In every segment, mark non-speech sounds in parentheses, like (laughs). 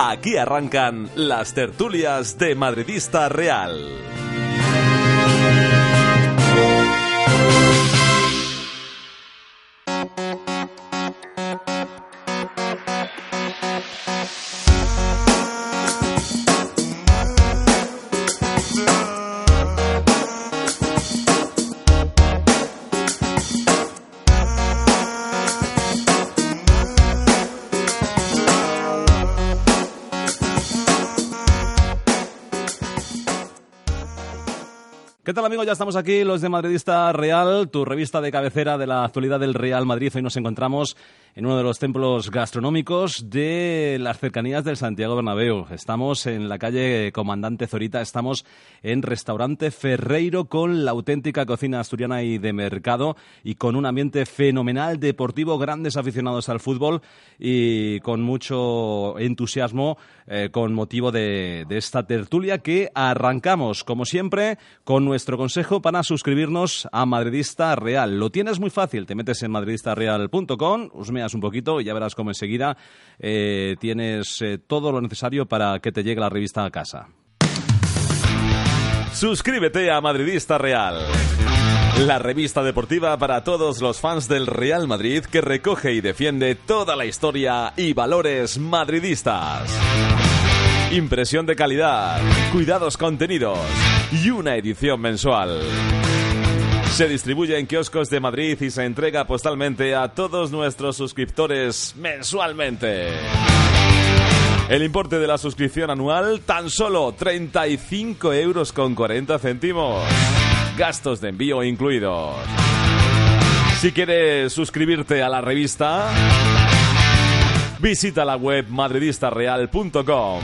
Aquí arrancan las tertulias de Madridista Real. Amigos? Ya estamos aquí, los de Madridista Real, tu revista de cabecera de la actualidad del Real Madrid. Hoy nos encontramos en uno de los templos gastronómicos de las cercanías del Santiago Bernabéu. Estamos en la calle Comandante Zorita, estamos en Restaurante Ferreiro con la auténtica cocina asturiana y de mercado y con un ambiente fenomenal, deportivo, grandes aficionados al fútbol y con mucho entusiasmo eh, con motivo de, esta tertulia que arrancamos, como siempre, con nuestro consejo para suscribirnos a Madridista Real. Lo tienes muy fácil, te metes en madridistareal.com, un poquito y ya verás cómo enseguida eh, tienes eh, todo lo necesario para que te llegue la revista a casa. Suscríbete a Madridista Real. La revista deportiva para todos los fans del Real Madrid que recoge y defiende toda la historia y valores madridistas. Impresión de calidad, cuidados contenidos y una edición mensual. Se distribuye en kioscos de Madrid y se entrega postalmente a todos nuestros suscriptores mensualmente. El importe de la suscripción anual tan solo 35 euros con 40 céntimos. Gastos de envío incluidos. Si quieres suscribirte a la revista, visita la web madridistareal.com.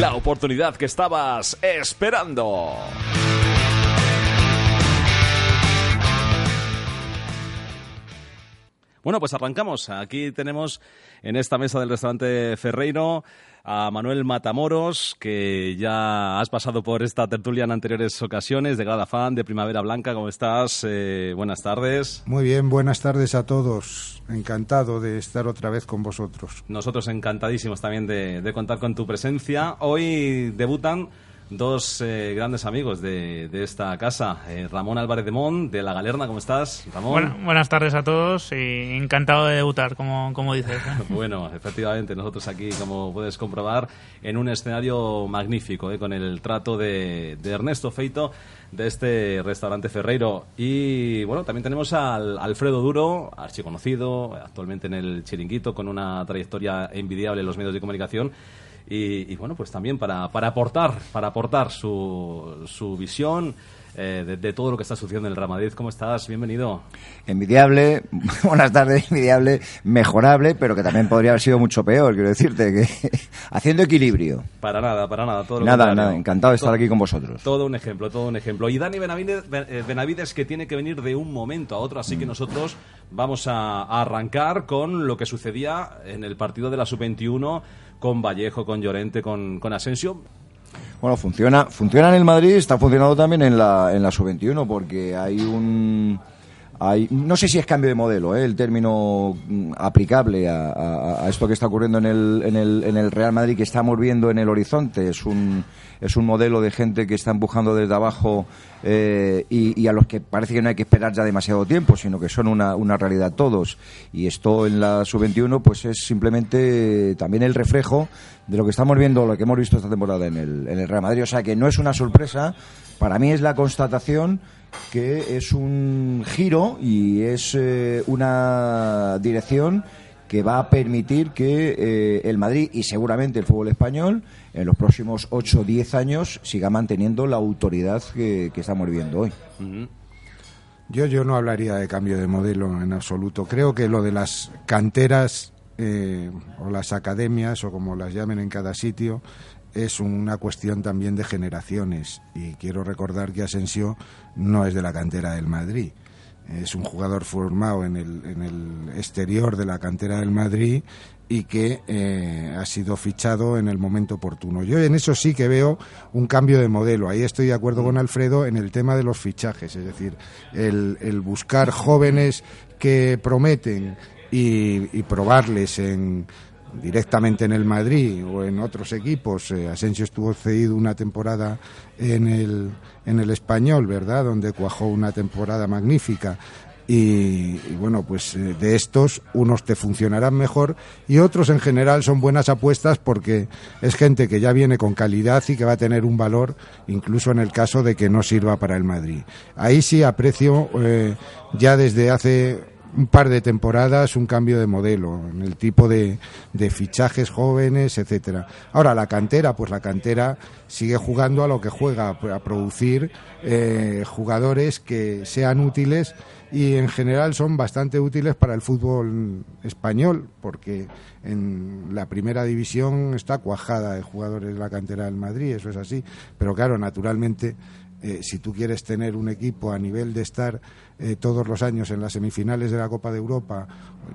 La oportunidad que estabas esperando. Bueno, pues arrancamos. Aquí tenemos en esta mesa del restaurante Ferreiro a Manuel Matamoros, que ya has pasado por esta tertulia en anteriores ocasiones, de Grada Fan, de Primavera Blanca. ¿Cómo estás? Eh, buenas tardes. Muy bien, buenas tardes a todos. Encantado de estar otra vez con vosotros. Nosotros encantadísimos también de, de contar con tu presencia. Hoy debutan dos eh, grandes amigos de, de esta casa. Eh, Ramón Álvarez de Mon, de La Galerna, ¿cómo estás, Ramón? Bueno, buenas tardes a todos y encantado de debutar, como, como dices. ¿eh? (laughs) bueno, efectivamente, nosotros aquí, como puedes comprobar, en un escenario magnífico, ¿eh? con el trato de, de Ernesto Feito de este restaurante Ferreiro. Y bueno, también tenemos al Alfredo Duro, archiconocido, actualmente en el Chiringuito, con una trayectoria envidiable en los medios de comunicación. Y, y, bueno, pues también para, para aportar, para aportar su, su visión eh, de, de, todo lo que está sucediendo en el Real Madrid. ¿Cómo estás? Bienvenido. Envidiable, (laughs) buenas tardes, envidiable, mejorable, pero que también podría haber sido mucho peor, quiero decirte, que (laughs) haciendo equilibrio. Para nada, para nada. Todo lo nada, contrario. nada, encantado de estar todo, aquí con vosotros. Todo un ejemplo, todo un ejemplo. Y Dani Benavides, Benavides que tiene que venir de un momento a otro, así que nosotros vamos a, a arrancar con lo que sucedía en el partido de la Sub-21 con Vallejo, con Llorente, con, con Asensio. Bueno, funciona, funciona en el Madrid, está funcionando también en la, en la sub-21 porque hay un... Hay, no sé si es cambio de modelo, ¿eh? el término mm, aplicable a, a, a, esto que está ocurriendo en el, en, el, en el Real Madrid, que estamos viendo en el horizonte. Es un, es un modelo de gente que está empujando desde abajo eh, y, a los que parece que no hay que esperar ya demasiado tiempo, sino que son una, una realidad todos. Y esto en la sub-21 pues es simplemente también el reflejo de lo que estamos viendo, lo que hemos visto esta temporada en el, en el Real Madrid. O sea que no es una sorpresa, para mí es la constatación que es un giro y es eh, una dirección que va a permitir que eh, el Madrid y seguramente el fútbol español en los próximos 8 o 10 años siga manteniendo la autoridad que, estamos viviendo hoy. Yo, yo no hablaría de cambio de modelo en absoluto. Creo que lo de las canteras eh, o las academias o como las llamen en cada sitio es una cuestión también de generaciones y quiero recordar que Asensio no es de la cantera del Madrid. Es un jugador formado en el, en el exterior de la cantera del Madrid y que eh, ha sido fichado en el momento oportuno. Yo en eso sí que veo un cambio de modelo. Ahí estoy de acuerdo con Alfredo en el tema de los fichajes, es decir, el, buscar jóvenes que prometen y probarles en directamente en el Madrid o en otros equipos. Eh, Asensio estuvo cedido una temporada en el, en el español, ¿verdad? Donde cuajó una temporada magnífica. Y, bueno, pues eh, de estos unos te funcionarán mejor y otros en general son buenas apuestas porque es gente que ya viene con calidad y que va a tener un valor incluso en el caso de que no sirva para el Madrid. Ahí sí aprecio eh, ya desde hace un par de temporadas un cambio de modelo en el tipo de, de, fichajes jóvenes, etcétera. Ahora la cantera, pues la cantera sigue jugando a lo que juega, a producir eh, jugadores que sean útiles y en general son bastante útiles para el fútbol español porque en la primera división está cuajada de jugadores de la cantera del Madrid, eso es así, pero claro, naturalmente eh, si tú quieres tener un equipo a nivel de estar eh, todos los años en las semifinales de la Copa de Europa,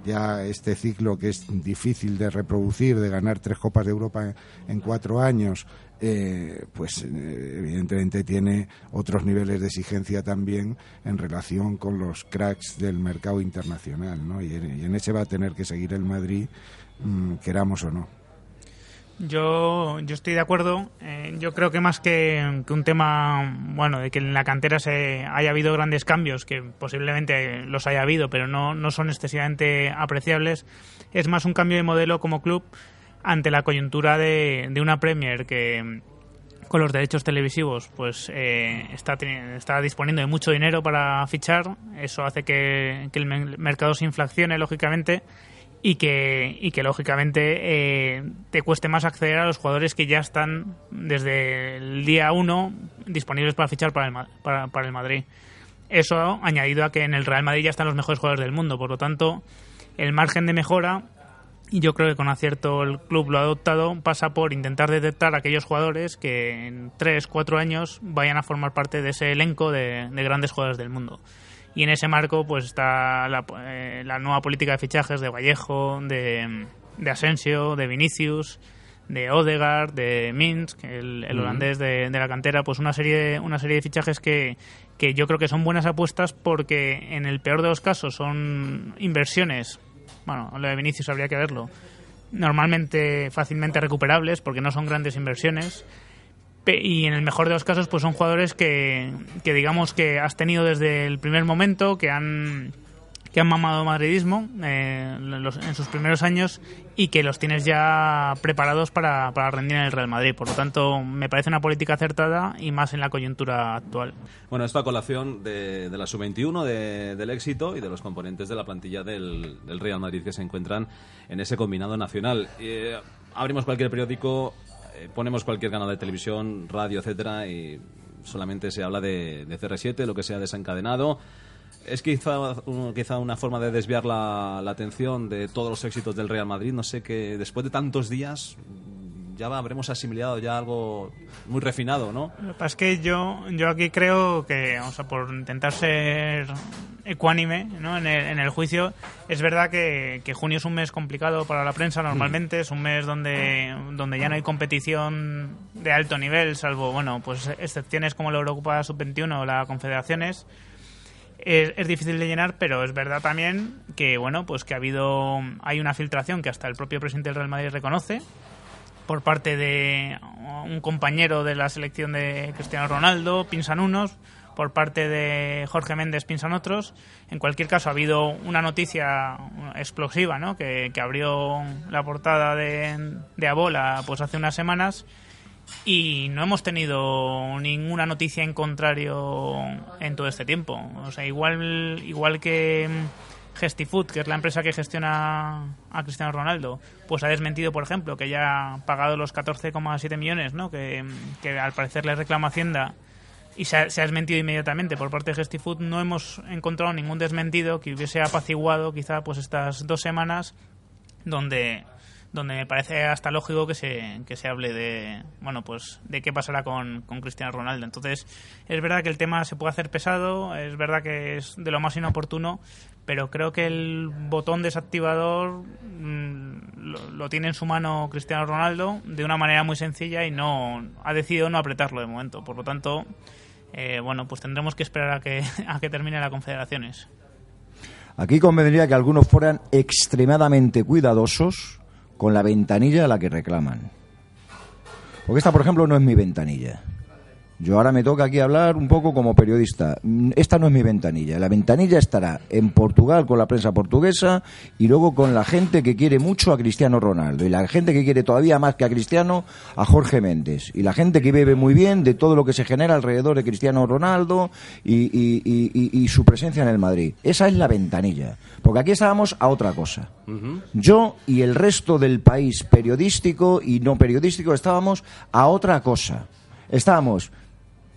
ya este ciclo que es difícil de reproducir, de ganar tres Copas de Europa en, cuatro años, eh, pues evidentemente tiene otros niveles de exigencia también en relación con los cracks del mercado internacional, ¿no? Y, en ese va a tener que seguir el Madrid, mm, queramos o no. Yo, yo estoy de acuerdo. Eh, yo creo que más que, un tema, bueno, de que en la cantera se haya habido grandes cambios, que posiblemente los haya habido, pero no, no son excesivamente apreciables, es más un cambio de modelo como club ante la coyuntura de, de una Premier que con los derechos televisivos pues eh, está, está disponiendo de mucho dinero para fichar. Eso hace que, que el mercado se inflacione, lógicamente y que, y que lógicamente eh, te cueste más acceder a los jugadores que ya están desde el día 1 disponibles para fichar para el, para, para el Madrid. Eso añadido a que en el Real Madrid ya están los mejores jugadores del mundo, por lo tanto el margen de mejora y yo creo que con acierto el club lo ha adoptado, pasa por intentar detectar a aquellos jugadores que en 3, 4 años vayan a formar parte de ese elenco de, de grandes jugadores del mundo y en ese marco pues está la, eh, la nueva política de fichajes de Vallejo, de, de Asensio, de Vinicius, de Odegaard, de Minsk, el, el holandés de, de, la cantera, pues una serie, una serie de fichajes que, que yo creo que son buenas apuestas porque en el peor de los casos son inversiones, bueno, lo de Vinicius habría que verlo, normalmente fácilmente recuperables porque no son grandes inversiones y en el mejor de los casos pues son jugadores que, que digamos que has tenido desde el primer momento que han que han mamado madridismo eh, en sus primeros años y que los tienes ya preparados para, para, rendir en el Real Madrid. Por lo tanto, me parece una política acertada y más en la coyuntura actual. Bueno, esta colación de, de la sub-21, de, del éxito y de los componentes de la plantilla del, del, Real Madrid que se encuentran en ese combinado nacional. Eh, abrimos cualquier periódico ponemos cualquier canal de televisión, radio, etcétera, y solamente se habla de, de CR7, lo que se ha desencadenado. Es quizá, quizá una forma de desviar la, la, atención de todos los éxitos del Real Madrid. No sé que después de tantos días ya habremos asimilado ya algo muy refinado, ¿no? Lo que pasa es que yo, yo aquí creo que, o sea, por intentar ser ecuánime ¿no? en, el, en el juicio, es verdad que, que, junio es un mes complicado para la prensa normalmente, mm. es un mes donde, donde ya no hay competición de alto nivel, salvo, bueno, pues excepciones como la Eurocopa Sub-21 o la Confederaciones. Es, es, difícil de llenar, pero es verdad también que bueno, pues que ha habido hay una filtración que hasta el propio presidente del Real Madrid reconoce por parte de un compañero de la selección de Cristiano Ronaldo, pinsan unos, por parte de Jorge Méndez pinsan otros. En cualquier caso, ha habido una noticia explosiva ¿no? que, abrió la portada de, de Abola pues hace unas semanas y no hemos tenido ninguna noticia en contrario en todo este tiempo. O sea, igual, igual que Gestifood, que es la empresa que gestiona a Cristiano Ronaldo, pues ha desmentido, por ejemplo, que ya ha pagado los 14,7 millones, ¿no? Que, al parecer le reclama Hacienda y se ha, se ha, desmentido inmediatamente por parte de Gestifood. No hemos encontrado ningún desmentido que hubiese apaciguado quizá pues estas dos semanas donde donde me parece hasta lógico que se, que se hable de bueno pues de qué pasará con, con Cristiano Ronaldo. Entonces, es verdad que el tema se puede hacer pesado, es verdad que es de lo más inoportuno, pero creo que el botón desactivador mmm, lo, lo, tiene en su mano Cristiano Ronaldo de una manera muy sencilla y no ha decidido no apretarlo de momento. Por lo tanto, eh, bueno, pues tendremos que esperar a que, (laughs) a que termine la Confederaciones. Aquí convendría que algunos fueran extremadamente cuidadosos con la ventanilla a la que reclaman. Porque esta, por ejemplo, no es mi ventanilla. Yo ahora me toca aquí hablar un poco como periodista. Esta no es mi ventanilla. La ventanilla estará en Portugal con la prensa portuguesa y luego con la gente que quiere mucho a Cristiano Ronaldo y la gente que quiere todavía más que a Cristiano a Jorge Méndez y la gente que bebe muy bien de todo lo que se genera alrededor de Cristiano Ronaldo y, y- y- y- y su presencia en el Madrid. Esa es la ventanilla. Porque aquí estábamos a otra cosa. Yo y el resto del país periodístico y no periodístico estábamos a otra cosa. Estábamos,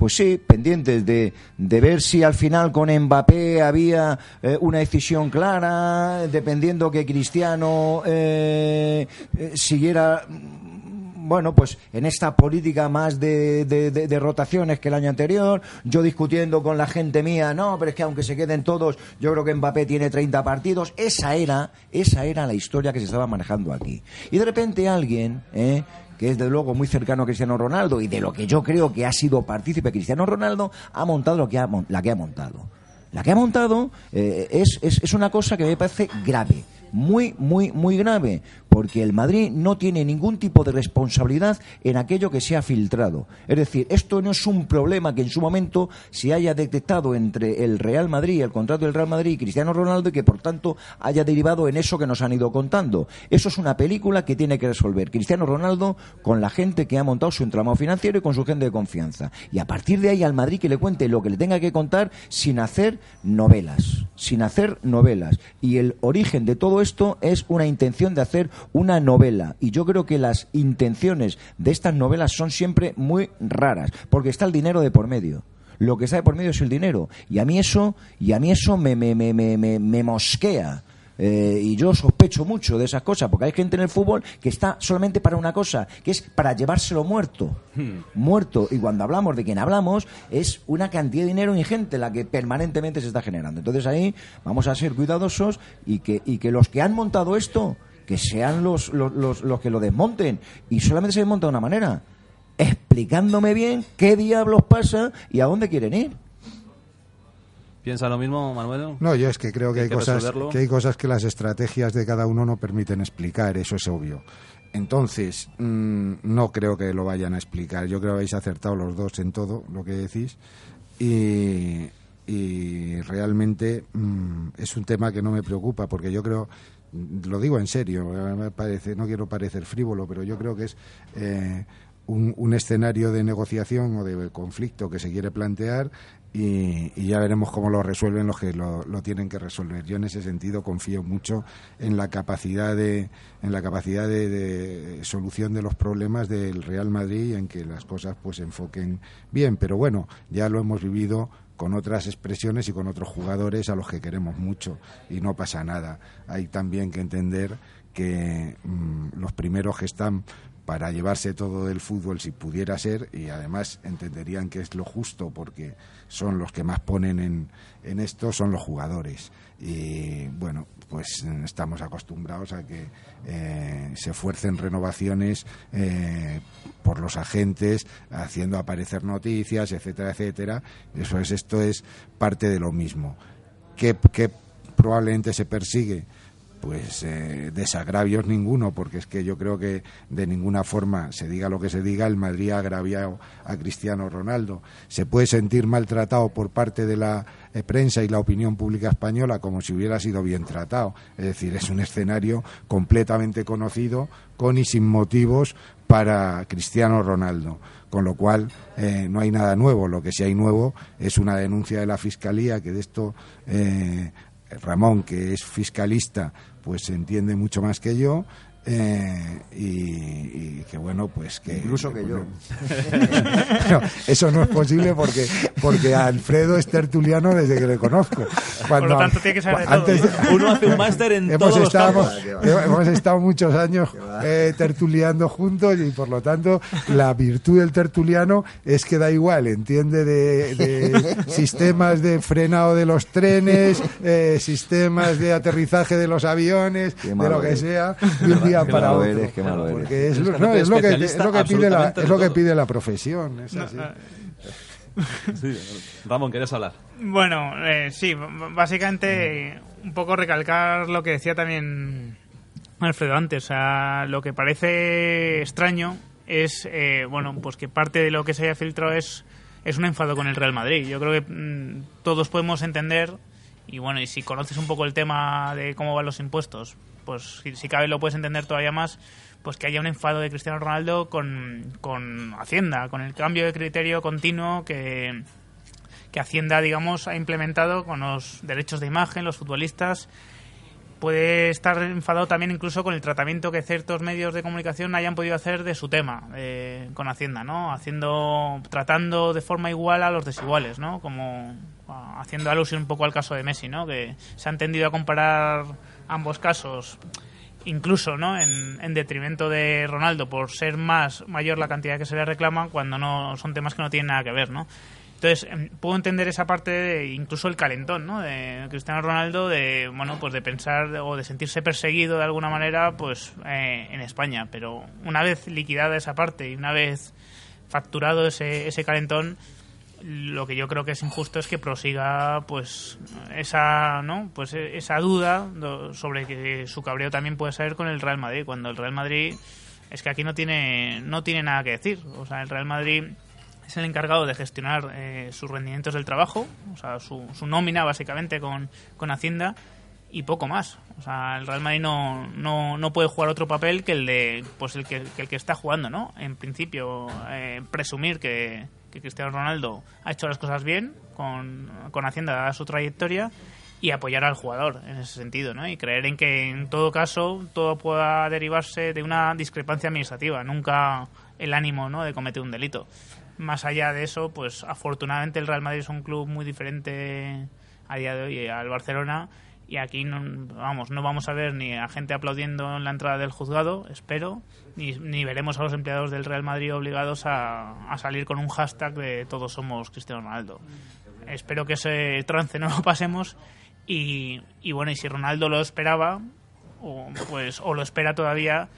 pues sí, pendientes de, de ver si al final con Mbappé había eh, una decisión clara, dependiendo que Cristiano eh, eh, siguiera mm, bueno, pues en esta política más de, rotaciones que el año anterior, yo discutiendo con la gente mía, no, pero es que aunque se queden todos, yo creo que Mbappé tiene 30 partidos, esa era, esa era la historia que se estaba manejando aquí. Y de repente alguien. Que es de luego muy cercano a Cristiano Ronaldo y de lo que yo creo que ha sido partícipe Cristiano Ronaldo, ha montado lo que ha, la que ha montado. La que ha montado eh, es, es, es una cosa que me parece grave, muy, muy, muy grave, porque el Madrid no tiene ningún tipo de responsabilidad en aquello que se ha filtrado. Es decir, esto no es un problema que en su momento se haya detectado entre el Real Madrid, el contrato del Real Madrid y Cristiano Ronaldo y que por tanto haya derivado en eso que nos han ido contando. Eso es una película que tiene que resolver Cristiano Ronaldo con la gente que ha montado su entramado financiero y con su gente de confianza. Y a partir de ahí al Madrid que le cuente lo que le tenga que contar sin hacer novelas, sin hacer novelas. Y el origen de todo esto es una intención de hacer una novela. Y yo creo que las intenciones de estas novelas son siempre muy raras, porque está el dinero de por medio. Lo que está de por medio es el dinero. Y a mí eso, y a mí eso me, me, me, me, me- me mosquea. Eh, y yo sospecho mucho de esas cosas, porque hay gente en el fútbol que está solamente para una cosa, que es para llevárselo muerto. Muerto. Y cuando hablamos de quien hablamos, es una cantidad de dinero ingente la que permanentemente se está generando. Entonces ahí vamos a ser cuidadosos y que, y que los que han montado esto, que sean los, los, los, los que lo desmonten. Y solamente se desmonta de una manera, explicándome bien qué diablos pasa y a dónde quieren ir. ¿Piensa lo mismo, Manuel? No, yo es que creo que Hay hay, que cosas resolverlo. que hay cosas que las estrategias de cada uno no permiten explicar, eso es obvio. Entonces, mm, no creo que lo vayan a explicar. Yo creo que habéis acertado los dos en todo lo que decís. Y, y realmente mm, es un tema que no me preocupa, porque yo creo, lo digo en serio, eh, me parece, no quiero parecer frívolo, pero yo creo que es eh, un, un escenario de negociación o de conflicto que se quiere plantear y, ya veremos cómo lo resuelven los que lo, tienen que resolver. Yo en ese sentido confío mucho en la capacidad de en la capacidad de, de solución de los problemas del Real Madrid y en que las cosas pues se enfoquen bien. Pero bueno, ya lo hemos vivido con otras expresiones y con otros jugadores a los que queremos mucho y no pasa nada. Hay también que entender que mm, los primeros que están para llevarse todo del fútbol si pudiera ser y además entenderían que es lo justo porque son los que más ponen en, en esto son los jugadores. Y bueno pues estamos acostumbrados a que eh, se fuercen renovaciones eh, por los agentes haciendo aparecer noticias etcétera etcétera. Eso es esto es parte de lo mismo. Que probablemente se persigue pues eh, desagravios ninguno, porque es que yo creo que de ninguna forma, se diga lo que se diga, el Madrid ha agraviado a Cristiano Ronaldo. Se puede sentir maltratado por parte de la eh, prensa y la opinión pública española como si hubiera sido bien tratado. Es decir, es un escenario completamente conocido, con y sin motivos para Cristiano Ronaldo. Con lo cual, eh, no hay nada nuevo. Lo que sí hay nuevo es una denuncia de la Fiscalía que de esto Ramón, que es fiscalista, pues entiende mucho más que yo. Eh, y, y que bueno pues que Incluso que yo. (laughs) No, eso no es posible porque porque Alfredo es tertuliano desde que le conozco. Por lo tanto, tiene que saber de todo. Uno hace un máster en hemos todos estado, (laughs) hemos estado muchos años eh, tertuliando juntos y por lo tanto la virtud del tertuliano es que da igual, entiende de, de sistemas de frenado de los trenes, eh, sistemas de aterrizaje de los aviones, de lo que sea, un día Qué para malo otro. eres, qué malo eres. Porque es, lo- Eres no, es lo que, es especialista lo que pide la, es lo que todo. pide la profesión. es así. Sí. Ramón, ¿quieres hablar? Bueno, eh, sí, básicamente un poco recalcar lo que decía también Alfredo antes. O sea, lo que parece extraño es, eh, bueno, pues que parte de lo que se haya filtrado es, es un enfado con el Real Madrid. Yo creo que mm, todos podemos entender, y bueno, y si conoces un poco el tema de cómo van los impuestos, pues si, cabe lo puedes entender todavía más, pues que haya un enfado de Cristiano Ronaldo con, con Hacienda, con el cambio de criterio continuo que, que Hacienda, digamos, ha implementado con los derechos de imagen, los futbolistas. Puede estar enfadado también incluso con el tratamiento que ciertos medios de comunicación hayan podido hacer de su tema eh, con Hacienda, ¿no? Haciendo, tratando de forma igual a los desiguales, ¿no? Como ah, haciendo alusión un poco al caso de Messi, ¿no? Que se han tendido a comparar ambos casos incluso no en, en, detrimento de Ronaldo por ser más mayor la cantidad que se le reclama cuando no son temas que no tienen nada que ver no entonces em, puedo entender esa parte de incluso el calentón no de Cristiano Ronaldo de bueno pues de pensar o de sentirse perseguido de alguna manera pues eh, en España. Pero una vez liquidada esa parte y una vez facturado ese, ese calentón lo que yo creo que es injusto es que prosiga pues esa no pues esa duda sobre que su cabreo también puede ser con el Real Madrid cuando el Real Madrid es que aquí no tiene no tiene nada que decir o sea el Real Madrid es el encargado de gestionar eh, sus rendimientos del trabajo o sea su, su nómina básicamente con, con Hacienda y poco más. O sea, el Real Madrid no, no, no puede jugar otro papel que el de pues el que, que el que está jugando, ¿no? En principio, eh, presumir que, que Cristiano Ronaldo ha hecho las cosas bien con, con Hacienda dada su trayectoria y apoyar al jugador en ese sentido, ¿no? Y creer en que en todo caso todo pueda derivarse de una discrepancia administrativa, nunca el ánimo, ¿no? De cometer un delito. Más allá de eso, pues afortunadamente el Real Madrid es un club muy diferente a día de hoy al Barcelona y aquí no, vamos no vamos a ver ni a gente aplaudiendo en la entrada del juzgado espero ni, ni veremos a los empleados del Real Madrid obligados a, a, salir con un hashtag de todos somos Cristiano Ronaldo. Espero que ese trance no lo pasemos y, y bueno y si Ronaldo lo esperaba o, pues o lo espera todavía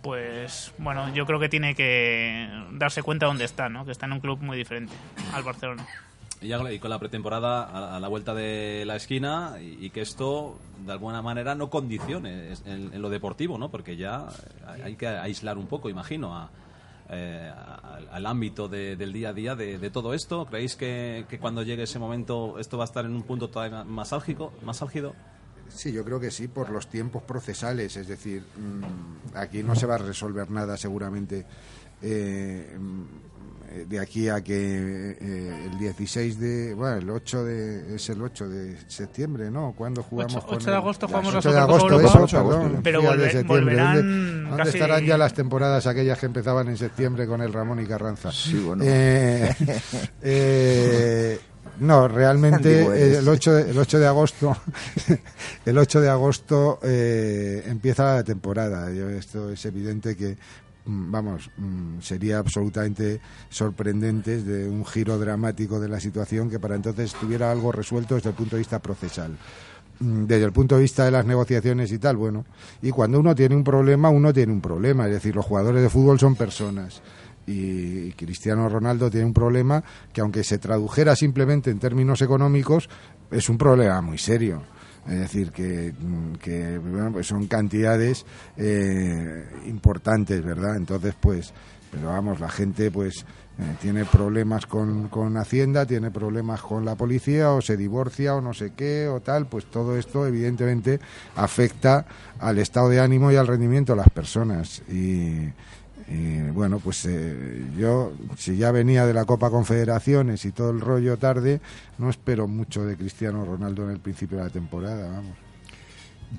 pues bueno yo creo que tiene que darse cuenta dónde está no que está en un club muy diferente al Barcelona ya, y con la pretemporada a, la vuelta de la esquina y, que esto de alguna manera no condicione en, lo deportivo, ¿no? Porque ya hay que aislar un poco, imagino, a, eh, al, ámbito de, del día a día de, todo esto. ¿Creéis que, cuando llegue ese momento esto va a estar en un punto todavía más álgido? Más álgido? Sí, yo creo que sí, por los tiempos procesales. Es decir, mmm, aquí no se va a resolver nada seguramente. Eh, de aquí a que eh, el 16 de bueno el 8 de es el 8 de septiembre no cuando jugamos 8, 8 con de agosto jugamos 8 de agosto eso, 8 perdón, pero volver, de volverán ¿Dónde, ¿dónde casi... estarán ya las temporadas aquellas que empezaban en septiembre con el Ramón y Carranza sí bueno. Eh, (laughs) eh, no, realmente el 8 de, el 8 de agosto (laughs) el 8 de agosto eh, empieza la temporada. Yo, esto es evidente que vamos, mm, sería absolutamente sorprendente de un giro dramático de la situación que para entonces estuviera algo resuelto desde el punto de vista procesal mm, desde el punto de vista de las negociaciones y tal, bueno, y cuando uno tiene un problema, uno tiene un problema, es decir, los jugadores de fútbol son personas y Cristiano Ronaldo tiene un problema que aunque se tradujera simplemente en términos económicos, es un problema muy serio. Es decir, que, que bueno, pues son cantidades eh, importantes, ¿verdad? Entonces, pues, pero vamos, la gente, pues, eh, tiene problemas con, con Hacienda, tiene problemas con la policía, o se divorcia, o no sé qué, o tal, pues todo esto, evidentemente, afecta al estado de ánimo y al rendimiento de las personas. Y, y bueno, pues eh, yo, si ya venía de la Copa Confederaciones y todo el rollo tarde, no espero mucho de Cristiano Ronaldo en el principio de la temporada, vamos.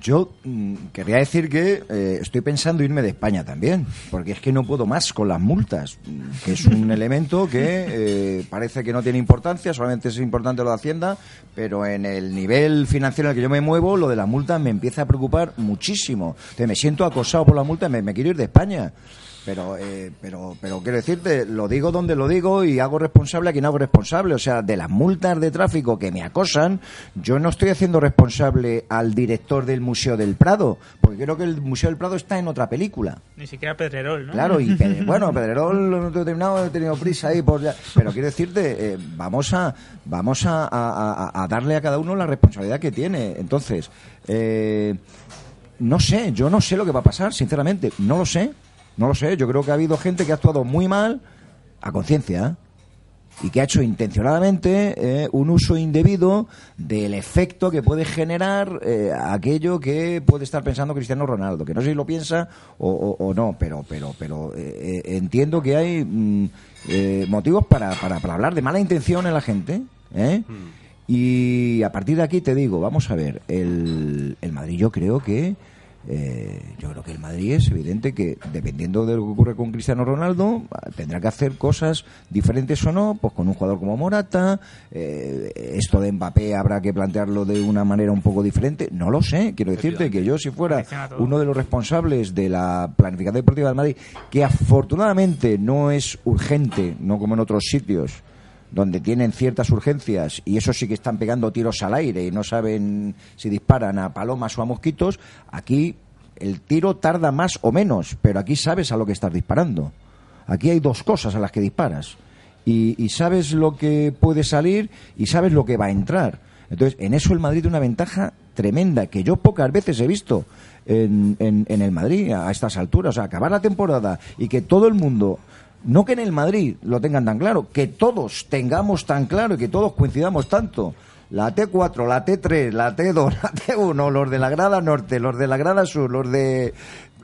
Yo mmm, querría decir que eh, estoy pensando irme de España también, porque es que no puedo más con las multas, que es un (laughs) elemento que eh, parece que no tiene importancia, solamente es importante lo de Hacienda, pero en el nivel financiero en el que yo me muevo, lo de las multas me empieza a preocupar muchísimo. Entonces, me siento acosado por la multa, me, me quiero ir de España pero eh, pero pero quiero decirte lo digo donde lo digo y hago responsable a quien hago responsable. O sea de las multas de tráfico que me acosan yo no estoy haciendo responsable al director del museo del Prado porque creo que el museo del Prado está en otra película. Ni siquiera Pedrerol ¿no? claro y (laughs) Pedre, bueno Pedrerol no he terminado he tenido prisa ahí por ya, pero quiero decirte eh, vamos a vamos a, a, a, darle a cada uno la responsabilidad que tiene. Entonces eh, no sé, yo no sé lo que va a pasar, sinceramente, no lo sé, no lo sé. Yo creo que ha habido gente que ha actuado muy mal a conciencia y que ha hecho intencionadamente eh, un uso indebido del efecto que puede generar eh, aquello que puede estar pensando Cristiano Ronaldo, que no sé si lo piensa o, o- o no, pero pero pero eh, eh, entiendo que hay mm, eh, motivos para, para, para hablar de mala intención en la gente, ¿eh? Y a partir de aquí te digo, vamos a ver, el, el Madrid yo creo que eh, yo creo que el Madrid es evidente que dependiendo de lo que ocurre con Cristiano Ronaldo tendrá que hacer cosas diferentes o no, pues con un jugador como Morata, eh, esto de Mbappé habrá que plantearlo de una manera un poco diferente, no lo sé, quiero decirte que yo si fuera uno de los responsables de la planificación deportiva del Madrid, que afortunadamente no es urgente, no como en otros sitios, donde tienen ciertas urgencias y eso sí que están pegando tiros al aire y no saben si disparan a palomas o a mosquitos, aquí el tiro tarda más o menos, pero aquí sabes a lo que estás disparando. Aquí hay dos cosas a las que disparas y, sabes lo que puede salir y sabes lo que va a entrar. Entonces, en eso el Madrid tiene una ventaja tremenda que yo pocas veces he visto en, en- en el Madrid a estas alturas. O sea, acabar la temporada y que todo el mundo, no que en el Madrid lo tengan tan claro, que todos tengamos tan claro y que todos coincidamos tanto. La T4, la T3, la T2, (laughs) la T1, los de la grada norte, los de la grada sur, los de...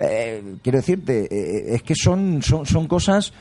eh, quiero decirte, eh, es que son, son, son cosas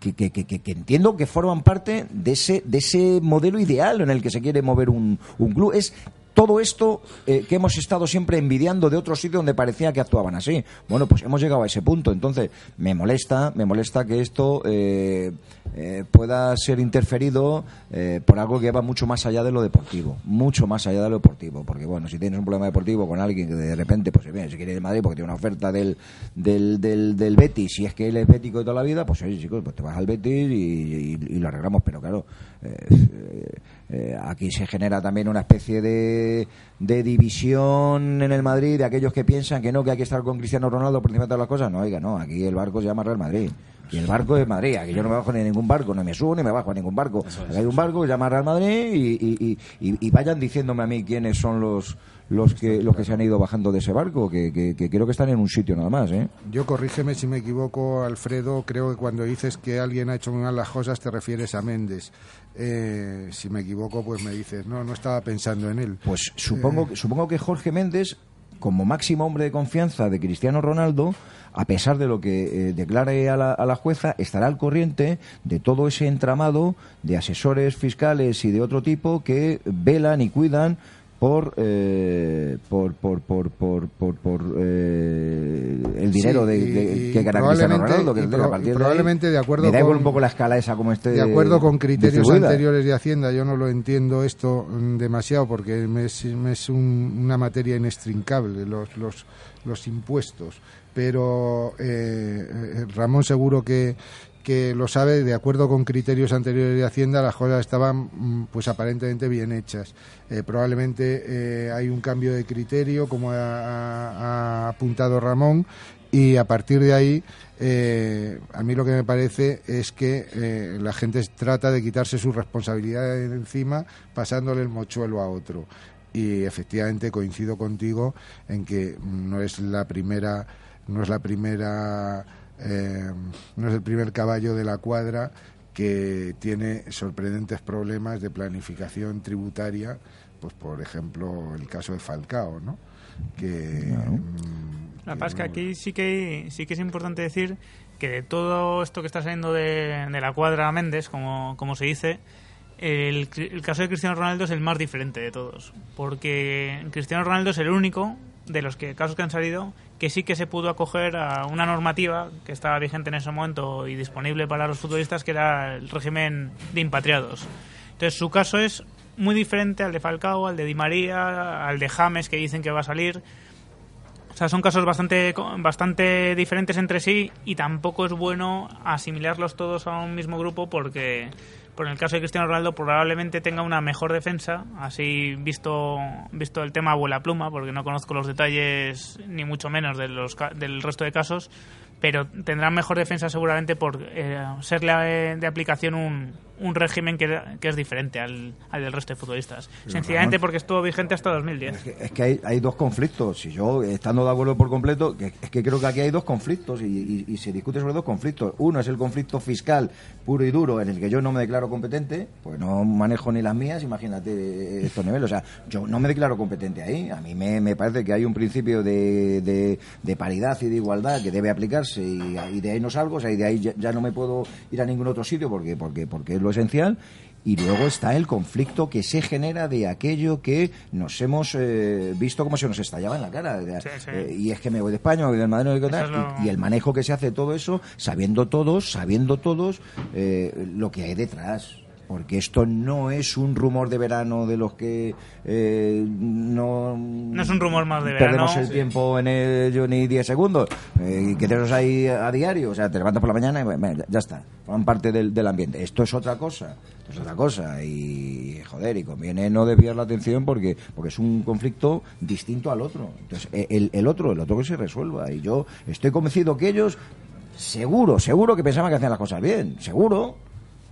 que, que- que- que- entiendo que forman parte de ese, de ese modelo ideal en el que se quiere mover un, un club. Es todo esto eh, que hemos estado siempre envidiando de otros sitios donde parecía que actuaban así. Bueno, pues hemos llegado a ese punto. Entonces, me molesta, me molesta que esto eh, eh, pueda ser interferido eh, por algo que va mucho más allá de lo deportivo. Mucho más allá de lo deportivo. Porque, bueno, si tienes un problema deportivo con alguien que de repente, pues bien, se quiere ir de Madrid porque tiene una oferta del, del, del, del Betis, si es que él es bético de toda la vida, pues oye, chicos, pues te vas al Betis y, lo arreglamos. Pero claro, eh, eh, aquí se genera también una especie de, de división en el Madrid de aquellos que piensan que no, que hay que estar con Cristiano Ronaldo por encima de todas las cosas. No, oiga, no, aquí el barco se llama Real Madrid. Y el barco es Madrid. Aquí yo no me bajo ni de ningún barco, no me subo ni me bajo a ningún barco. Aquí hay un barco que se llama Real Madrid y, y- y- y- y vayan diciéndome a mí quiénes son los los que los que se han ido bajando de ese barco, que, que- que creo que están en un sitio nada más, ¿eh? Yo corrígeme si me equivoco, Alfredo. Creo que cuando dices que alguien ha hecho mal las cosas te refieres a Méndez. Eh, si me equivoco, pues me dices, no, no estaba pensando en él. Pues supongo, que- supongo que Jorge Méndez, como máximo hombre de confianza de Cristiano Ronaldo, a pesar de lo que eh, declare a la, a la jueza, estará al corriente de todo ese entramado de asesores fiscales y de otro tipo que velan y cuidan por eh, por por por por por, por, eh, el dinero Sí, de, que Cristiano probablemente- Ronaldo que y a pro- partir y de ahí probablemente de acuerdo me da con- un poco la escala esa como esté De acuerdo con criterios anteriores de Hacienda, yo no lo entiendo esto mm, demasiado porque me es, me es un- una materia inextrincable, los, los, los impuestos. Pero eh, eh, Ramón seguro que, que lo sabe, de acuerdo con criterios anteriores de Hacienda, las cosas estaban mm, pues aparentemente bien hechas. Eh, probablemente eh, hay un cambio de criterio, como ha, apuntado Ramón, y a partir de ahí, eh, a mí lo que me parece es que la gente trata de quitarse su responsabilidad de encima pasándole el mochuelo a otro. Y efectivamente coincido contigo en que no es la primera, no es la primera, eh, no es el primer caballo de la cuadra que tiene sorprendentes problemas de planificación tributaria, pues por ejemplo el caso de Falcao, ¿no? Que La es que aquí sí que, sí que es importante decir que de todo esto que está saliendo de, de la cuadra Méndez, como, como se dice, el, el caso de Cristiano Ronaldo es el más diferente de todos. Porque Cristiano Ronaldo es el único de los que, casos que han salido que sí que se pudo acoger a una normativa que estaba vigente en ese momento y disponible para los futbolistas, que era el régimen de impatriados. Entonces su caso es muy diferente al de Falcao, al de Di María, al de James, que dicen que va a salir. O sea, son casos bastante, bastante diferentes entre sí y tampoco es bueno asimilarlos todos a un mismo grupo porque, Por el caso de Cristiano Ronaldo probablemente tenga una mejor defensa, así visto visto el tema abuela pluma, porque no conozco los detalles ni mucho menos de los, del resto de casos, pero tendrán mejor defensa seguramente por eh, serle de aplicación un, un régimen que, que, es diferente al, al, del resto de futbolistas. Sencillamente porque estuvo vigente hasta 2010. Es que, es que hay, hay, dos conflictos. Y yo, estando de acuerdo por completo, que, es que creo que aquí hay dos conflictos y, y, y, se discute sobre dos conflictos. Uno es el conflicto fiscal puro y duro, en el que yo no me declaro competente, pues no manejo ni las mías, imagínate estos niveles. O sea, yo no me declaro competente ahí. A mí me, me parece que hay un principio de, de, de, paridad y de igualdad que debe aplicarse y, y de ahí no salgo, o sea, y de ahí ya, ya, no me puedo ir a ningún otro sitio porque, porque, porque es lo esencial y luego está el conflicto que se genera de aquello que nos hemos eh, visto como se nos estallaba en la cara. Sí, sí. Eh, y es que me voy de España, me voy del Madrid, me voy de lo... y, y, el manejo que se hace de todo eso, sabiendo todos, sabiendo todos eh, lo que hay detrás. Porque esto no es un rumor de verano de los que eh, no... No es un rumor más de perdemos verano. el sí. tiempo en ello ni 10 segundos. Eh, que tenemos ahí a diario. O sea, te levantas por la mañana y ya está. Forman parte del, del ambiente. Esto es otra cosa es otra cosa y joder y conviene no desviar la atención porque porque es un conflicto distinto al otro entonces el, el otro el otro que se resuelva y yo estoy convencido que ellos seguro seguro que pensaban que hacían las cosas bien seguro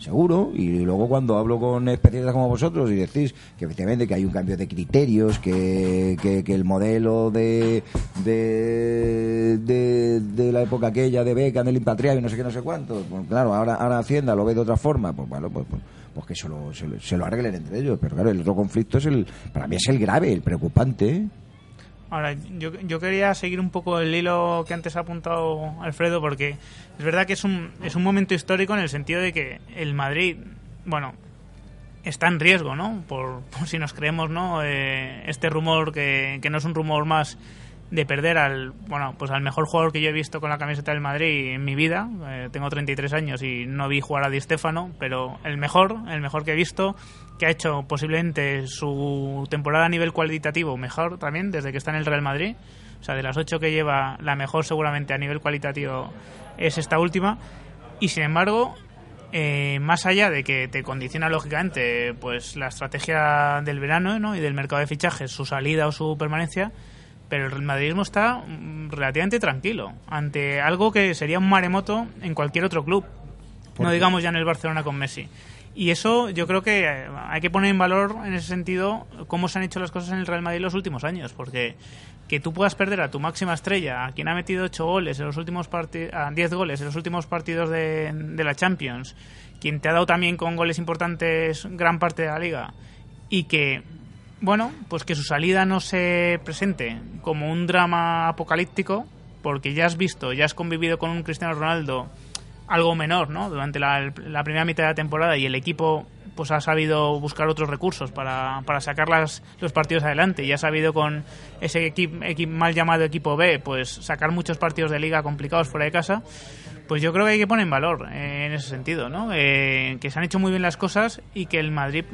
seguro y luego cuando hablo con especialistas como vosotros y decís que efectivamente que hay un cambio de criterios que, que, que el modelo de de, de la época aquella de Beca del impatriado y no sé qué no sé cuánto pues claro ahora ahora Hacienda lo ve de otra forma pues bueno pues, pues pues que se lo, se, se, lo arreglen entre ellos. Pero claro, el otro conflicto es el, para mí es el grave, el preocupante. Ahora, yo, yo quería seguir un poco el hilo que antes ha apuntado Alfredo, porque es verdad que es un, es un momento histórico en el sentido de que el Madrid, bueno, está en riesgo, ¿no? Por, (laughs) si nos creemos, ¿no? Eh, este rumor que, que no es un rumor más de perder al bueno pues al mejor jugador que yo he visto con la camiseta del Madrid en mi vida. Eh, tengo 33 años y no vi jugar a Di Stéfano pero el mejor el mejor que he visto que ha hecho posiblemente su temporada a nivel cualitativo mejor también desde que está en el Real Madrid. O sea de las ocho que lleva la mejor seguramente a nivel cualitativo es esta última. Y sin embargo eh, más allá de que te condiciona lógicamente pues la estrategia del verano ¿no? y del mercado de fichajes su salida o su permanencia pero el madridismo está relativamente tranquilo ante algo que sería un maremoto en cualquier otro club, no digamos ya en el Barcelona con Messi. Y eso yo creo que hay que poner en valor en ese sentido cómo se han hecho las cosas en el Real Madrid los últimos años, porque que tú puedas perder a tu máxima estrella, a quien ha metido 8 goles en los últimos partidos, 10 goles en los últimos partidos de, de la Champions, quien te ha dado también con goles importantes gran parte de la liga, y que bueno, pues que su salida no se presente como un drama apocalíptico, porque ya has visto, ya has convivido con un Cristiano Ronaldo algo menor, ¿no? Durante la, primera mitad de la temporada y el equipo pues ha sabido buscar otros recursos para, para sacar las, los partidos adelante y ha sabido con ese mal llamado equipo B pues sacar muchos partidos de liga complicados fuera de casa pues yo creo que hay que poner valor eh, en ese sentido ¿no? Eh, que se han hecho muy bien las cosas y que el Madrid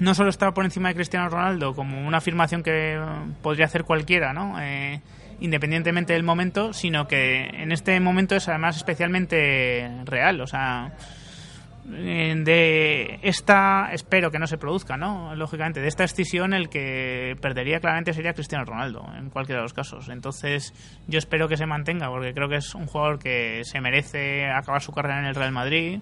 no solo está por encima de Cristiano Ronaldo como una afirmación que podría hacer cualquiera, ¿no? Eh, independientemente del momento, sino que en este momento es además especialmente real, o sea, de esta espero que no se produzca, ¿no? Lógicamente, de esta escisión el que perdería claramente sería Cristiano Ronaldo en cualquiera de los casos. Entonces, yo espero que se mantenga porque creo que es un jugador que se merece acabar su carrera en el Real Madrid.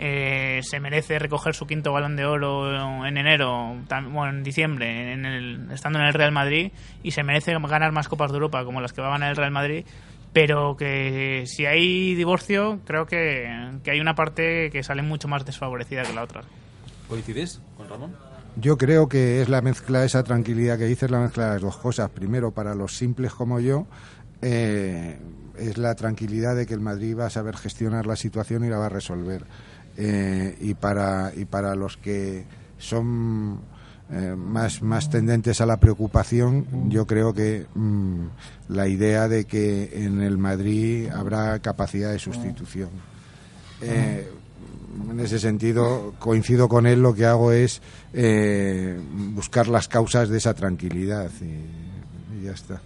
Eh, se merece recoger su quinto balón de oro en enero, bueno, en diciembre, en el, estando en el Real Madrid, y se merece ganar más Copas de Europa como las que va a ganar el Real Madrid, pero que si hay divorcio, creo que, que hay una parte que sale mucho más desfavorecida que la otra. ¿Coincides con Ramón? Yo creo que es la mezcla, esa tranquilidad que dices, la mezcla de las dos cosas. Primero, para los simples como yo, eh, es la tranquilidad de que el Madrid va a saber gestionar la situación y la va a resolver eh, y, para, y para los que son eh, más, más tendentes a la preocupación, yo creo que mmm, la idea de que en el Madrid habrá capacidad de sustitución. Eh, en ese sentido, coincido con él, lo que hago es buscar las causas de esa tranquilidad y ya está.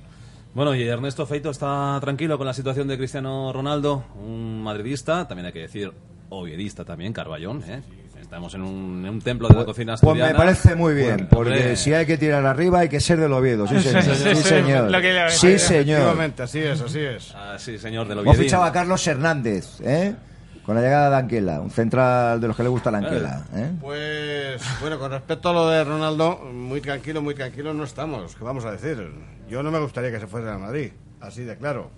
Bueno, y Ernesto Feito está tranquilo con la situación de Cristiano Ronaldo, un madridista, también hay que decir oviedista también, Carballón, ¿eh? Estamos en un, en un templo de la cocina Pues asturiana. me parece muy bien, Bueno, porque hombre, si hay que tirar arriba hay que ser del Oviedo, sí (laughs) señor. Sí, señor. lo que le- Sí, señor. Efectivamente, así es, así es. Ah, sí, señor, de lo Hemos fichado a Carlos Hernández, ¿eh? Con la llegada de Anquela, un central de los que le gusta la Anquela, ¿eh? Pues, bueno, con respecto a lo de Ronaldo, muy tranquilo, muy tranquilo no estamos. ¿Qué vamos a decir? Yo no me gustaría que se fuera a Madrid, así de claro.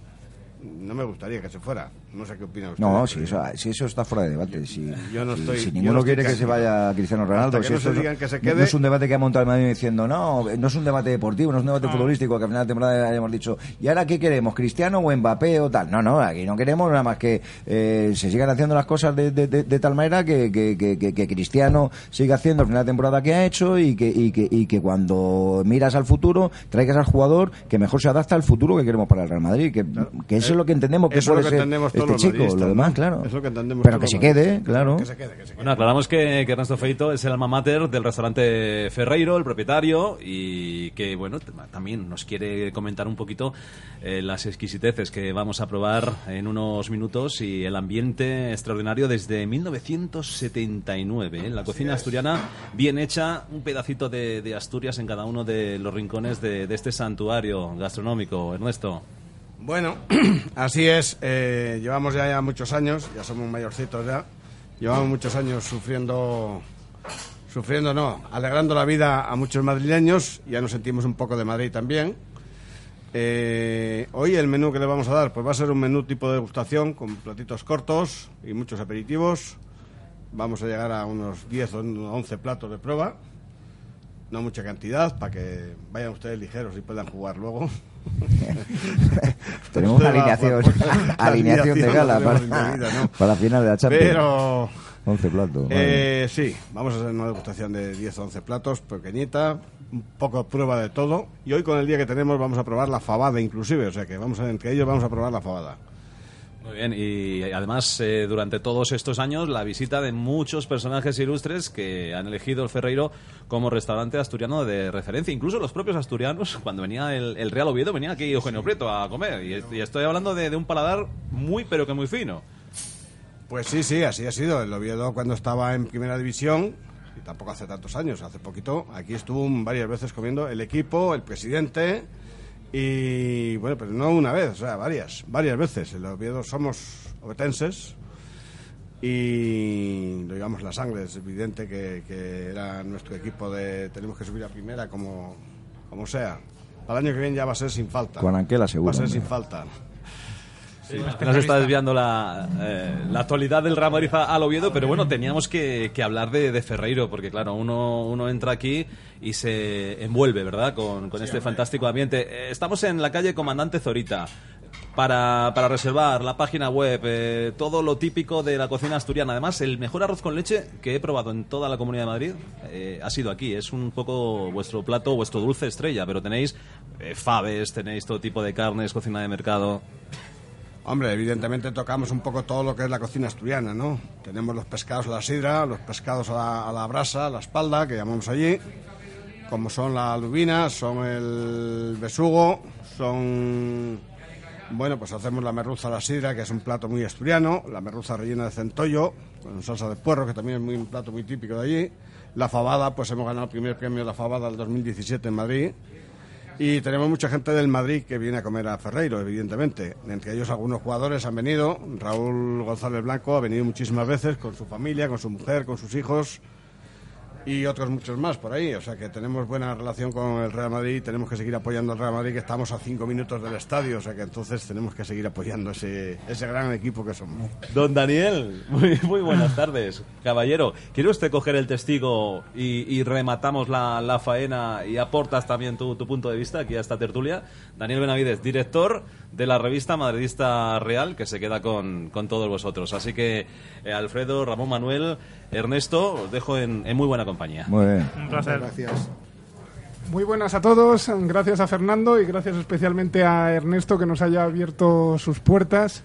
No me gustaría que se fuera. No sé qué opina usted. No, si eso, si eso está fuera de debate. Si, Yo no si- estoy- si yo ninguno no quiere que se vaya Cristiano Ronaldo. Si no digan que se quede- No es un debate que ha montado el Madrid diciendo, no, no es un debate deportivo, no es un debate futbolístico, que al final de temporada hayamos dicho, ¿y ahora qué queremos? ¿Cristiano o Mbappé o tal? No, no, aquí no queremos nada más que eh, se sigan haciendo las cosas de, de- de- de tal manera que, que, que- que- que Cristiano siga haciendo al final de temporada que ha hecho y que, y, que, y que cuando miras al futuro traigas al jugador que mejor se adapta al futuro que queremos para el Real Madrid. Que, eso es lo que entendemos que Eso es lo puede que ser entendemos este chico. Lo demás, claro. Es lo que entendemos Pero que se quede, claro. Que se quede, que se quede. Bueno, aclaramos que, que Ernesto Feito es el alma mater del restaurante Ferreiro, el propietario, y que, bueno, también nos quiere comentar un poquito eh, las exquisiteces que vamos a probar en unos minutos y el ambiente extraordinario desde 1979. ¿eh? La cocina asturiana bien hecha, un pedacito de, de Asturias en cada uno de los rincones de, de este santuario gastronómico. Ernesto. Bueno, (clears throat) así es. eh, llevamos ya, ya muchos años, ya somos mayorcitos ya. Llevamos muchos años sufriendo, sufriendo no, alegrando la vida a muchos madrileños. Ya nos sentimos un poco de Madrid también. Eh, hoy el menú que le vamos a dar, pues va a ser un menú tipo de degustación con platitos cortos y muchos aperitivos. Vamos a llegar a unos 10 o 11 platos de prueba. No mucha cantidad, para que vayan ustedes ligeros y puedan jugar luego. (laughs) Tenemos una alineación, (laughs) alineación de gala para, incluida, ¿no? para la final de la Champions. Pero 11 platos. eh, sí, vamos a hacer una degustación de 10 o 11 platos, pequeñita, un poco de prueba de todo. Y hoy con el día que tenemos vamos a probar la fabada inclusive, o sea que vamos a, entre ellos vamos a probar la fabada. Muy bien, y además eh, durante todos estos años la visita de muchos personajes ilustres que han elegido el Ferreiro como restaurante asturiano de referencia. Incluso los propios asturianos, (laughs) cuando venía el, el Real Oviedo, venía aquí Eugenio Prieto a comer. Y, y estoy hablando de, de un paladar muy, pero que muy fino. Pues sí, sí, así ha sido. El Oviedo cuando estaba en primera división, y tampoco hace tantos años, hace poquito, aquí estuvo varias veces comiendo el equipo, el presidente, y bueno, pero no una vez, o sea, varias, varias veces. El Oviedo somos obetenses y lo llevamos la sangre, es evidente que, que era nuestro equipo de tenemos que subir a primera como, como sea. Para el año que viene ya va a ser sin falta. Con Anquela seguro, Va a ser sin falta. (laughs) Nos está desviando la, eh, la actualidad del Real Madrid a- al Oviedo, pero bueno, teníamos que, que hablar de, de Ferreiro, porque claro, uno, uno entra aquí y se envuelve, ¿verdad?, con, con este fantástico ambiente. Eh, Estamos en la calle Comandante Zorita. Para, para reservar la página web, eh, todo lo típico de la cocina asturiana. Además, el mejor arroz con leche que he probado en toda la Comunidad de Madrid eh, ha sido aquí. Es un poco vuestro plato, vuestro dulce estrella, pero tenéis eh, faves, tenéis todo tipo de carnes, cocina de mercado. Hombre, evidentemente tocamos un poco todo lo que es la cocina asturiana, ¿no? Tenemos los pescados a la sidra, los pescados a la, a la brasa, a la espalda, que llamamos allí, como son la lubina, son el besugo, son... Bueno, pues hacemos la merluza a la sidra, que es un plato muy asturiano, la merluza rellena de centollo, con salsa de puerro, que también es muy, un plato muy típico de allí. La fabada, pues hemos ganado el primer premio de la fabada del 2017 en Madrid. Y tenemos mucha gente del Madrid que viene a comer a Ferreiro, evidentemente. Entre ellos algunos jugadores han venido. Raúl González Blanco ha venido muchísimas veces con su familia, con su mujer, con sus hijos y otros muchos más por ahí. O sea que tenemos buena relación con el Real Madrid y tenemos que seguir apoyando al Real Madrid, que estamos a cinco minutos del estadio. O sea que entonces tenemos que seguir apoyando ese, ese gran equipo que somos. Don Daniel, muy, muy buenas tardes. Caballero, ¿quiere usted coger el testigo y, y rematamos la, la faena y aportas también tu, tu punto de vista aquí a esta tertulia? Daniel Benavides, director de la revista Madridista Real, que se queda con, con todos vosotros. Así que, eh, Alfredo, Ramón Manuel, Ernesto, os dejo en, en muy buena compañía. Muy bien. Un placer. Gracias. Muy buenas a todos, gracias a Fernando y gracias especialmente a Ernesto que nos haya abierto sus puertas,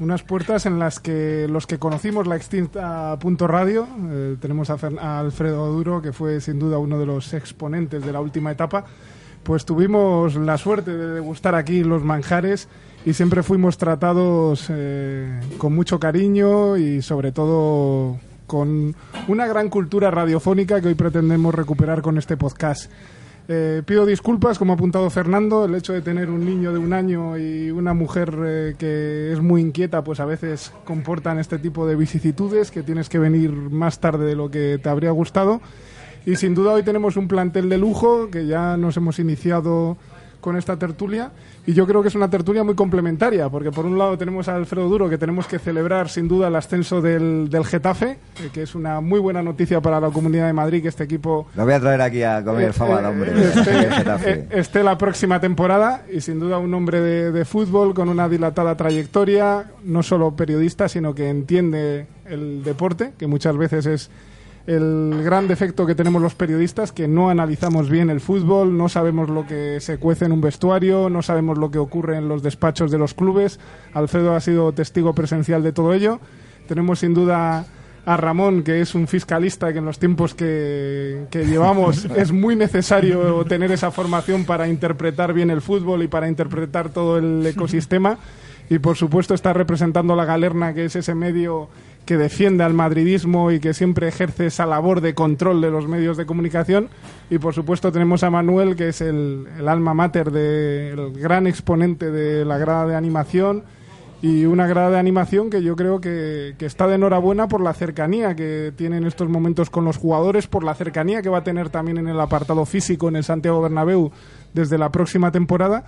unas puertas en las que los que conocimos la extinta Punto Radio, eh, tenemos a, Fer- a Alfredo Duro que fue sin duda uno de los exponentes de la última etapa, pues tuvimos la suerte de degustar aquí los manjares y siempre fuimos tratados eh, con mucho cariño y sobre todo con una gran cultura radiofónica que hoy pretendemos recuperar con este podcast. Eh, pido disculpas, como ha apuntado Fernando, el hecho de tener un niño de un año y una mujer eh, que es muy inquieta, pues a veces comportan este tipo de vicisitudes, que tienes que venir más tarde de lo que te habría gustado. Y sin duda hoy tenemos un plantel de lujo, que ya nos hemos iniciado con esta tertulia y yo creo que es una tertulia muy complementaria porque por un lado tenemos a Alfredo Duro que tenemos que celebrar sin duda el ascenso del, del Getafe eh, que es una muy buena noticia para la Comunidad de Madrid que este equipo Lo voy a traer aquí a comer eh, fabada, eh, hombre. el esté la próxima temporada y sin duda un hombre de, de fútbol con una dilatada trayectoria, no solo periodista, sino que entiende el deporte, que muchas veces es el gran defecto que tenemos los periodistas, que no analizamos bien el fútbol, no sabemos lo que se cuece en un vestuario, no sabemos lo que ocurre en los despachos de los clubes. Alfredo ha sido testigo presencial de todo ello. Tenemos sin duda a Ramón, que es un fiscalista que en los tiempos que, que llevamos (laughs) es muy necesario tener esa formación para interpretar bien el fútbol y para interpretar todo el (laughs) ecosistema. Y por supuesto está representando a la Galerna, que es ese medio que defiende al madridismo y que siempre ejerce esa labor de control de los medios de comunicación. Y por supuesto tenemos a Manuel, que es el, alma mater, de, el gran exponente de la grada de animación y una grada de animación que yo creo que, que está de enhorabuena por la cercanía que tiene en estos momentos con los jugadores, por la cercanía que va a tener también en el apartado físico en el Santiago Bernabéu desde la próxima temporada.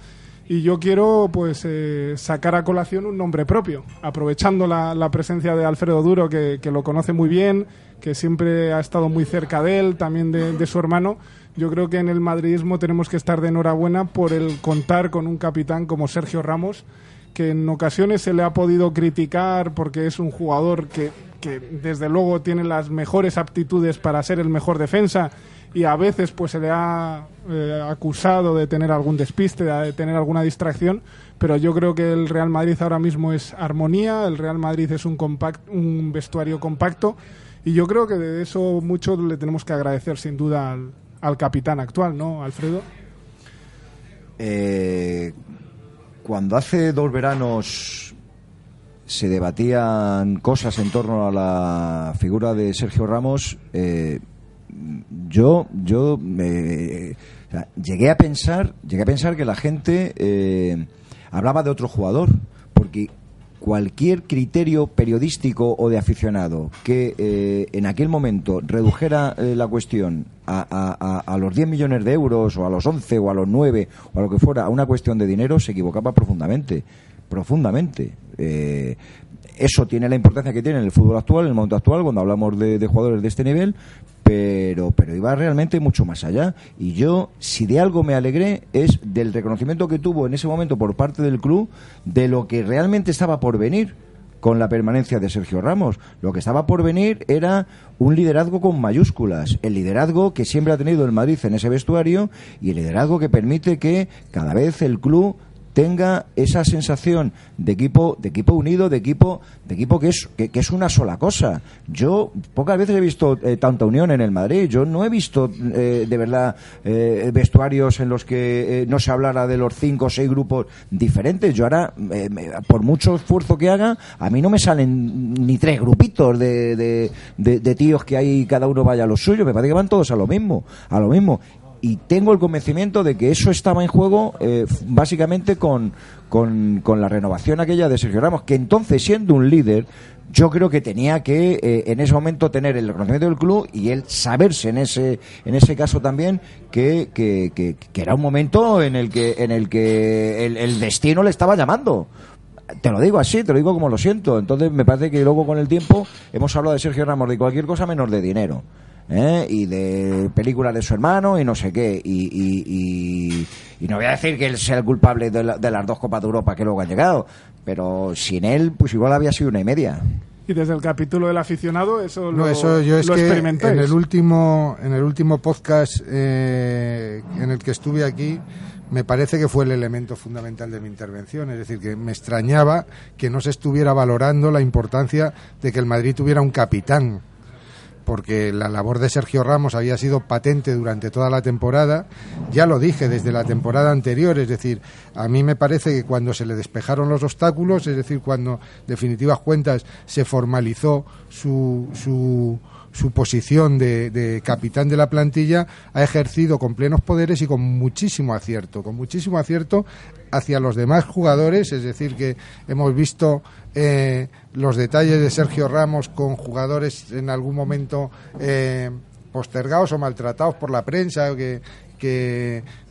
Y yo quiero pues eh, sacar a colación un nombre propio, aprovechando la, la presencia de Alfredo Duro, que, que lo conoce muy bien, que siempre ha estado muy cerca de él, también de, de su hermano. Yo creo que en el madridismo tenemos que estar de enhorabuena por el contar con un capitán como Sergio Ramos, que en ocasiones se le ha podido criticar porque es un jugador que, que desde luego tiene las mejores aptitudes para ser el mejor defensa y a veces pues se le ha eh, acusado de tener algún despiste, de tener alguna distracción, pero yo creo que el Real Madrid ahora mismo es armonía, el Real Madrid es un, compact, un vestuario compacto y yo creo que de eso mucho le tenemos que agradecer sin duda al, capitán actual, ¿no, Alfredo? Eh, cuando hace dos veranos se debatían cosas en torno a la figura de Sergio Ramos, eh, yo, yo sea, llegué a pensar, llegué a pensar que la gente eh, hablaba de otro jugador, porque cualquier criterio periodístico o de aficionado que eh, en aquel momento redujera eh, la cuestión a, a- los 10 millones de euros o a los 11 o a los 9 o a lo que fuera, a una cuestión de dinero, se equivocaba profundamente, profundamente. Eso tiene la importancia que tiene en el fútbol actual, en el momento actual, cuando hablamos de, de jugadores de este nivel, pero, pero iba realmente mucho más allá. Y yo, si de algo me alegré, es del reconocimiento que tuvo en ese momento por parte del club de lo que realmente estaba por venir con la permanencia de Sergio Ramos. Lo que estaba por venir era un liderazgo con mayúsculas, el liderazgo que siempre ha tenido el Madrid en ese vestuario y el liderazgo que permite que cada vez el club tenga esa sensación de equipo de equipo unido de equipo de equipo que es que, es una sola cosa. Yo pocas veces he visto eh, tanta unión en el Madrid. Yo no he visto eh, de verdad eh, vestuarios en los que eh, no se hablara de los cinco o seis grupos diferentes. Yo ahora me- por mucho esfuerzo que haga a mí no me salen ni tres grupitos de, de, de- de tíos que hay cada uno vaya a lo suyo. Me parece que van todos a lo mismo a lo mismo y tengo el convencimiento de que eso estaba en juego eh, básicamente con, con, con la renovación aquella de Sergio Ramos, que entonces siendo un líder, yo creo que tenía que eh, en ese momento tener el reconocimiento del club y él saberse en ese, en ese caso también que, que, que, que era un momento en el que, en el, que el, el destino le estaba llamando. Te lo digo así, te lo digo como lo siento. Entonces me parece que luego con el tiempo hemos hablado de Sergio Ramos de cualquier cosa menos de dinero. ¿Eh? y de películas de su hermano y no sé qué. Y, y, y- y no voy a decir que él sea el culpable de, la- de las dos Copas de Europa que luego han llegado, pero sin él, pues igual había sido una y media. Y desde el capítulo del aficionado, eso No, lo, eso yo es lo que experimentáis. en el último en el último podcast eh, en el que estuve aquí me parece que fue el elemento fundamental de mi intervención, es decir, que me extrañaba que no se estuviera valorando la importancia de que el Madrid tuviera un capitán. Porque la labor de Sergio Ramos había sido patente durante toda la temporada. Ya lo dije desde la temporada anterior, es decir, a mí me parece que cuando se le despejaron los obstáculos, es decir, cuando, definitivas cuentas, se formalizó su, su su posición de, capitán de la plantilla, ha ejercido con plenos poderes y con muchísimo acierto, con muchísimo acierto hacia los demás jugadores, es decir, que hemos visto eh, los detalles de Sergio Ramos con jugadores en algún momento eh, postergados o maltratados por la prensa, que,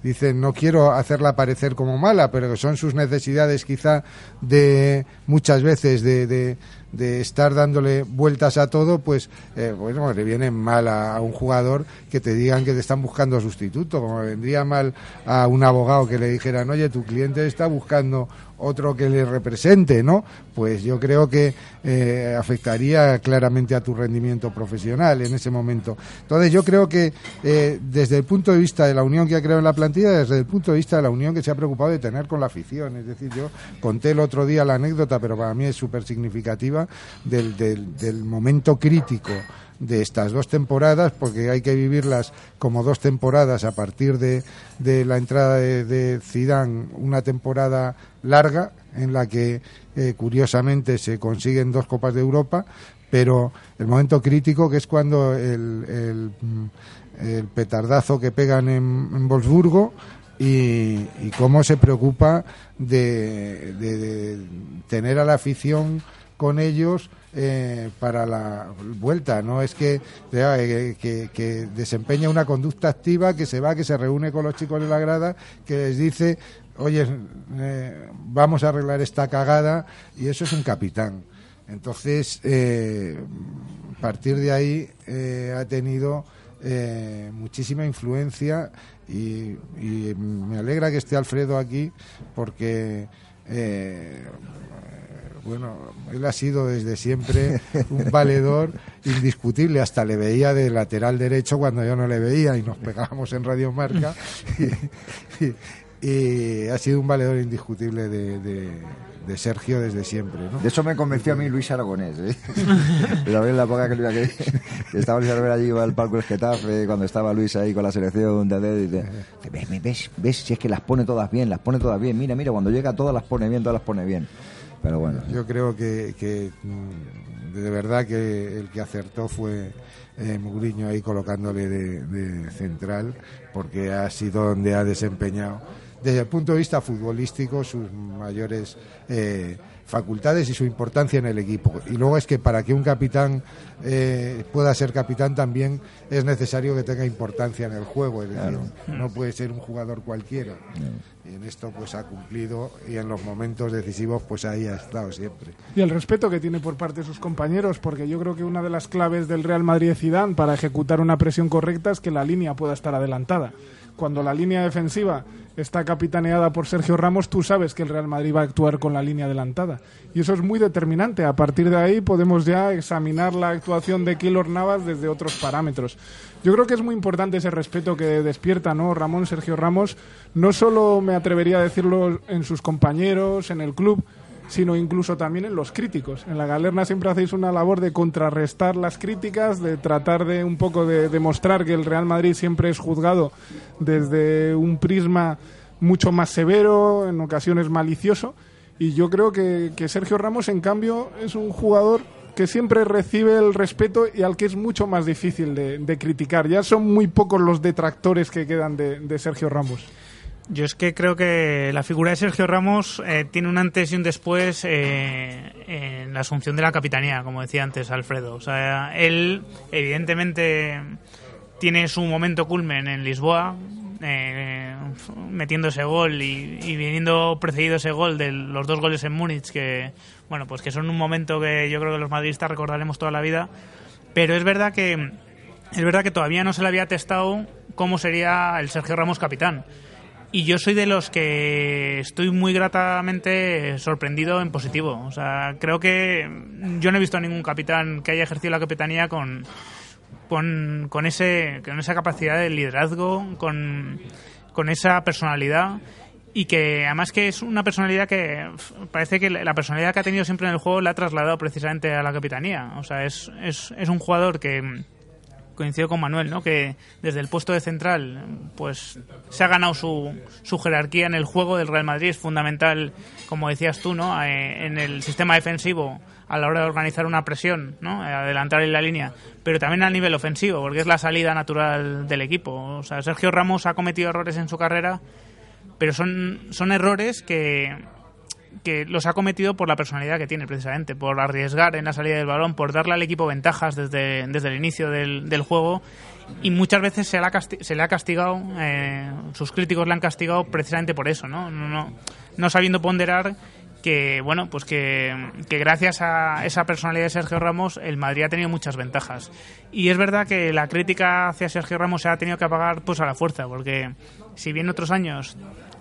dicen no quiero hacerla parecer como mala, pero que son sus necesidades quizá de muchas veces de estar dándole vueltas a todo, pues eh, bueno, le viene mal a, un jugador que te digan que te están buscando sustituto, como vendría mal a un abogado que le dijeran, oye, tu cliente está buscando otro que le represente, ¿no? Pues yo creo que eh, afectaría claramente a tu rendimiento profesional en ese momento. Entonces yo creo que eh, desde el punto de vista de la unión que ha creado en la plantilla, desde el punto de vista de la unión que se ha preocupado de tener con la afición, es decir, yo conté el otro día la anécdota, pero para mí es súper significativa del, del, del momento crítico de estas dos temporadas, porque hay que vivirlas como dos temporadas a partir de, de la entrada de, de Zidane, una temporada larga en la que eh, curiosamente se consiguen dos copas de Europa, pero el momento crítico que es cuando el, el petardazo que pegan en, en y, cómo se preocupa de, de tener a la afición con ellos eh, para la vuelta. No es que, eh, que, que, desempeña una conducta activa, que se va, que se reúne con los chicos de la grada, que les dice, oye, eh, vamos a arreglar esta cagada, y eso es un capitán. Entonces, a partir de ahí ha tenido muchísima influencia y, me alegra que esté Alfredo aquí porque bueno, él ha sido desde siempre un valedor indiscutible, hasta le veía de lateral derecho cuando yo no le veía y nos pegábamos en Radio Marca. Y, ha sido un valedor indiscutible de, de, Sergio desde siempre. ¿no? De eso me convenció a mí Luis Aragonés. ¿eh? Pero en la época que, que, que estaba Luis Aragonés allí al palco del Getafe, cuando estaba Luis ahí con la selección, de, de, de, ¿ves, ves, ves, si es que las pone todas bien, las pone todas bien. Mira, mira, cuando llega todas las pone bien, todas las pone bien. Pero bueno. Yo creo que, que de verdad que el que acertó fue eh, Mugriño ahí colocándole de, de, central, porque ha sido donde ha desempeñado desde el punto de vista futbolístico sus mayores eh, facultades y su importancia en el equipo. Y luego es que para que un capitán eh, pueda ser capitán también es necesario que tenga importancia en el juego, es decir, claro. no puede ser un jugador cualquiera. No. Y en esto pues ha cumplido y en los momentos decisivos pues ahí ha estado siempre. Y el respeto que tiene por parte de sus compañeros, porque yo creo que una de las claves del Real Madrid Zidane para ejecutar una presión correcta es que la línea pueda estar adelantada. Cuando la línea defensiva está capitaneada por Sergio Ramos, tú sabes que el Real Madrid va a actuar con la línea adelantada. Y eso es muy determinante. A partir de ahí podemos ya examinar la actuación de Keylor Navas desde otros parámetros. Yo creo que es muy importante ese respeto que despierta, ¿no? Ramón, Sergio Ramos, no solo me atrevería a decirlo en sus compañeros, en el club, sino incluso también en los críticos. En la Galerna siempre hacéis una labor de contrarrestar las críticas, de tratar de un poco de demostrar que el Real Madrid siempre es juzgado desde un prisma mucho más severo, en ocasiones malicioso. Y yo creo que, que Sergio Ramos, en cambio, es un jugador que siempre recibe el respeto y al que es mucho más difícil de, criticar. Ya son muy pocos los detractores que quedan de Sergio Ramos. Yo es que creo que la figura de Sergio Ramos eh, tiene un antes y un después eh, en la asunción de la capitanía, como decía antes Alfredo. O sea, él evidentemente tiene su momento culmen en Lisboa, eh, metiendo ese gol y, y, viniendo precedido ese gol de los dos goles en Múnich, que bueno, pues que son un momento que yo creo que los madridistas recordaremos toda la vida. Pero es verdad que es verdad que todavía no se le había testado cómo sería el Sergio Ramos capitán. Y yo soy de los que estoy muy gratamente sorprendido en positivo. O sea, creo que yo no he visto a ningún capitán que haya ejercido la capitanía con, con, con, ese, con esa capacidad de liderazgo, con, con esa personalidad y que además que es una personalidad que parece que la personalidad que ha tenido siempre en el juego la ha trasladado precisamente a la capitanía. O sea, es, es, es un jugador que coincido con Manuel, ¿no? Que desde el puesto de central, pues se ha ganado su, su jerarquía en el juego del Real Madrid. Es fundamental, como decías tú, ¿no? Eh, en el sistema defensivo a la hora de organizar una presión, ¿no? adelantar en la línea, pero también a nivel ofensivo, porque es la salida natural del equipo. O sea, Sergio Ramos ha cometido errores en su carrera, pero son errores que, que los ha cometido por la personalidad que tiene, precisamente, por arriesgar en la salida del balón, por darle al equipo ventajas desde, desde el inicio del, juego y muchas veces se se le ha castigado, eh, sus críticos le han castigado precisamente por eso, ¿no? No, no, no sabiendo ponderar que bueno pues que, gracias a esa personalidad de Sergio Ramos el Madrid ha tenido muchas ventajas. Y es verdad que la crítica hacia Sergio Ramos se ha tenido que apagar pues a la fuerza porque si bien otros años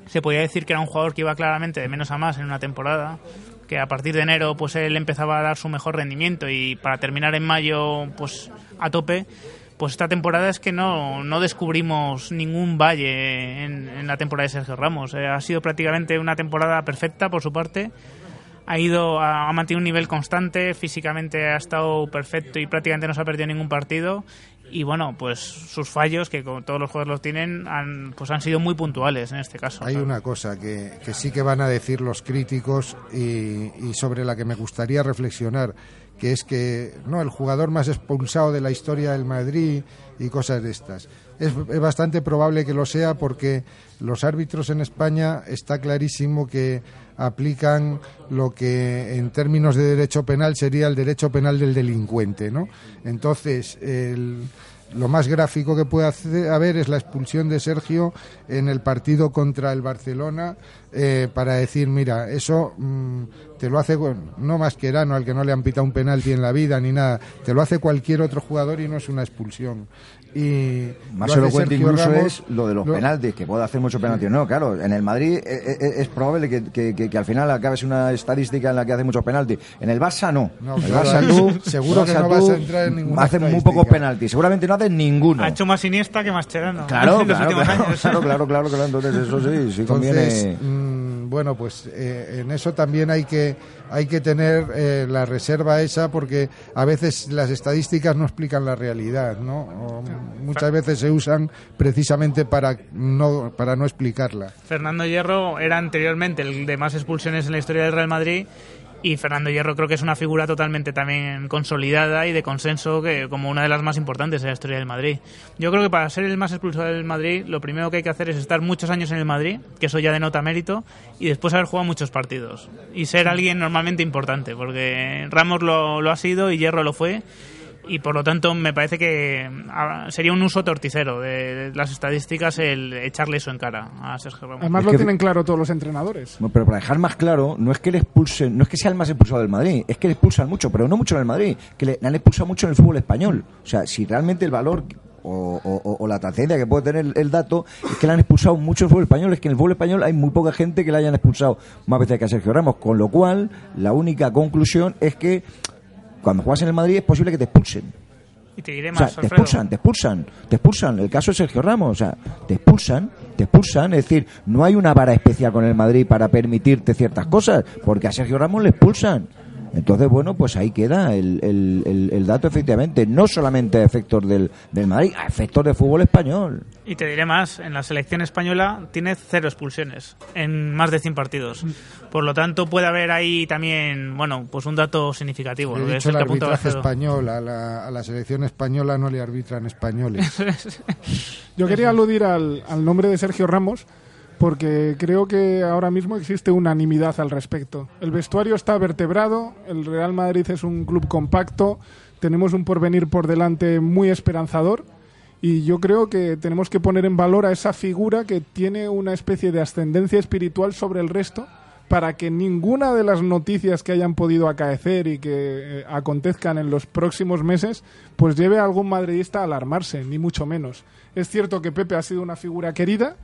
se podía decir que era un jugador que iba claramente de menos a más en una temporada que a partir de enero pues él empezaba a dar su mejor rendimiento y para terminar en mayo pues a tope pues esta temporada es que no, no descubrimos ningún valle en, la temporada de Sergio Ramos. Eh, ha sido prácticamente una temporada perfecta por su parte. Ha ido, ha, mantenido un nivel constante, físicamente ha estado perfecto y prácticamente no se ha perdido ningún partido. Y bueno, pues sus fallos, que como todos los jugadores los tienen, han, pues han sido muy puntuales en este caso. Hay una cosa que, que, sí que van a decir los críticos y, y sobre la que me gustaría reflexionar que es que no el jugador más expulsado de la historia del Madrid y cosas de estas. Es, bastante probable que lo sea porque los árbitros en España está clarísimo que aplican lo que en términos de derecho penal sería el derecho penal del delincuente, ¿no? Entonces, el, lo más gráfico que puede haber es la expulsión de Sergio en el partido contra el Barcelona eh, para decir, mira, eso mm, te lo hace no más que Erano, al que no le han pitado un penalti en la vida ni nada, te lo hace cualquier otro jugador y no es una expulsión. Y más elocuente incluso es lo de los penaltis, que puede hacer muchos penaltis. No, claro, en el Madrid eh, eh, eh, es, probable que, que, al final acabes una estadística en la que hace muchos penaltis. En el Barça no. el Barça tú, (laughs) seguro que no vas a entrar en ninguna Hace muy pocos penaltis, seguramente no hace ninguno. Ha hecho más Iniesta que más Cherano. Claro, (laughs) claro, claro, claro, claro, claro, entonces eso sí, sí conviene. Bueno, pues en eso también hay que hay que tener la reserva esa porque a veces las estadísticas no explican la realidad, ¿no? muchas veces se usan precisamente para no, para no explicarla. Fernando Hierro era anteriormente el de más expulsiones en la historia del Real Madrid y Fernando Hierro creo que es una figura totalmente también consolidada y de consenso que como una de las más importantes en la historia del Madrid. Yo creo que para ser el más expulsado del Madrid lo primero que hay que hacer es estar muchos años en el Madrid, que eso ya denota mérito, y después haber jugado muchos partidos. Y ser alguien normalmente importante, porque Ramos lo, lo ha sido y Hierro lo fue y por lo tanto me parece que ah, sería un uso torticero de las estadísticas el echarle eso en cara a Sergio Ramos. Además lo tienen claro todos los entrenadores. pero para dejar más claro, no es que le expulsen, no es que sea el más expulsado del Madrid, es que le expulsan mucho, pero no mucho en el Madrid, que le, han expulsado mucho en el fútbol español. O sea, si realmente el valor o, la trascendencia que puede tener el, dato es que le han expulsado mucho en el fútbol español, es que en el fútbol español hay muy poca gente que le hayan expulsado más veces que a Sergio Ramos, con lo cual la única conclusión es que cuando juegas en el Madrid es posible que te expulsen. Y te diré más, te expulsan, te expulsan, te expulsan. El caso de Sergio Ramos, o sea, te expulsan, te expulsan. Es decir, no hay una vara especial con el Madrid para permitirte ciertas cosas, porque a Sergio Ramos le expulsan. Entonces, bueno, pues ahí queda el, el, el, dato, efectivamente, no solamente a efectos del, del Madrid, a efectos del fútbol español. Y te diré más, en la selección española tiene cero expulsiones en más de 100 partidos. Por lo tanto, puede haber ahí también, bueno, pues un dato significativo. He dicho el, arbitraje español, a la, a la, selección española no le arbitran españoles. (laughs) Yo quería aludir al, al nombre de Sergio Ramos, porque creo que ahora mismo existe unanimidad al respecto. El vestuario está vertebrado, el Real Madrid es un club compacto, tenemos un porvenir por delante muy esperanzador y yo creo que tenemos que poner en valor a esa figura que tiene una especie de ascendencia espiritual sobre el resto para que ninguna de las noticias que hayan podido acaecer y que eh, acontezcan en los próximos meses pues lleve a algún madridista a alarmarse, ni mucho menos. Es cierto que Pepe ha sido una figura querida,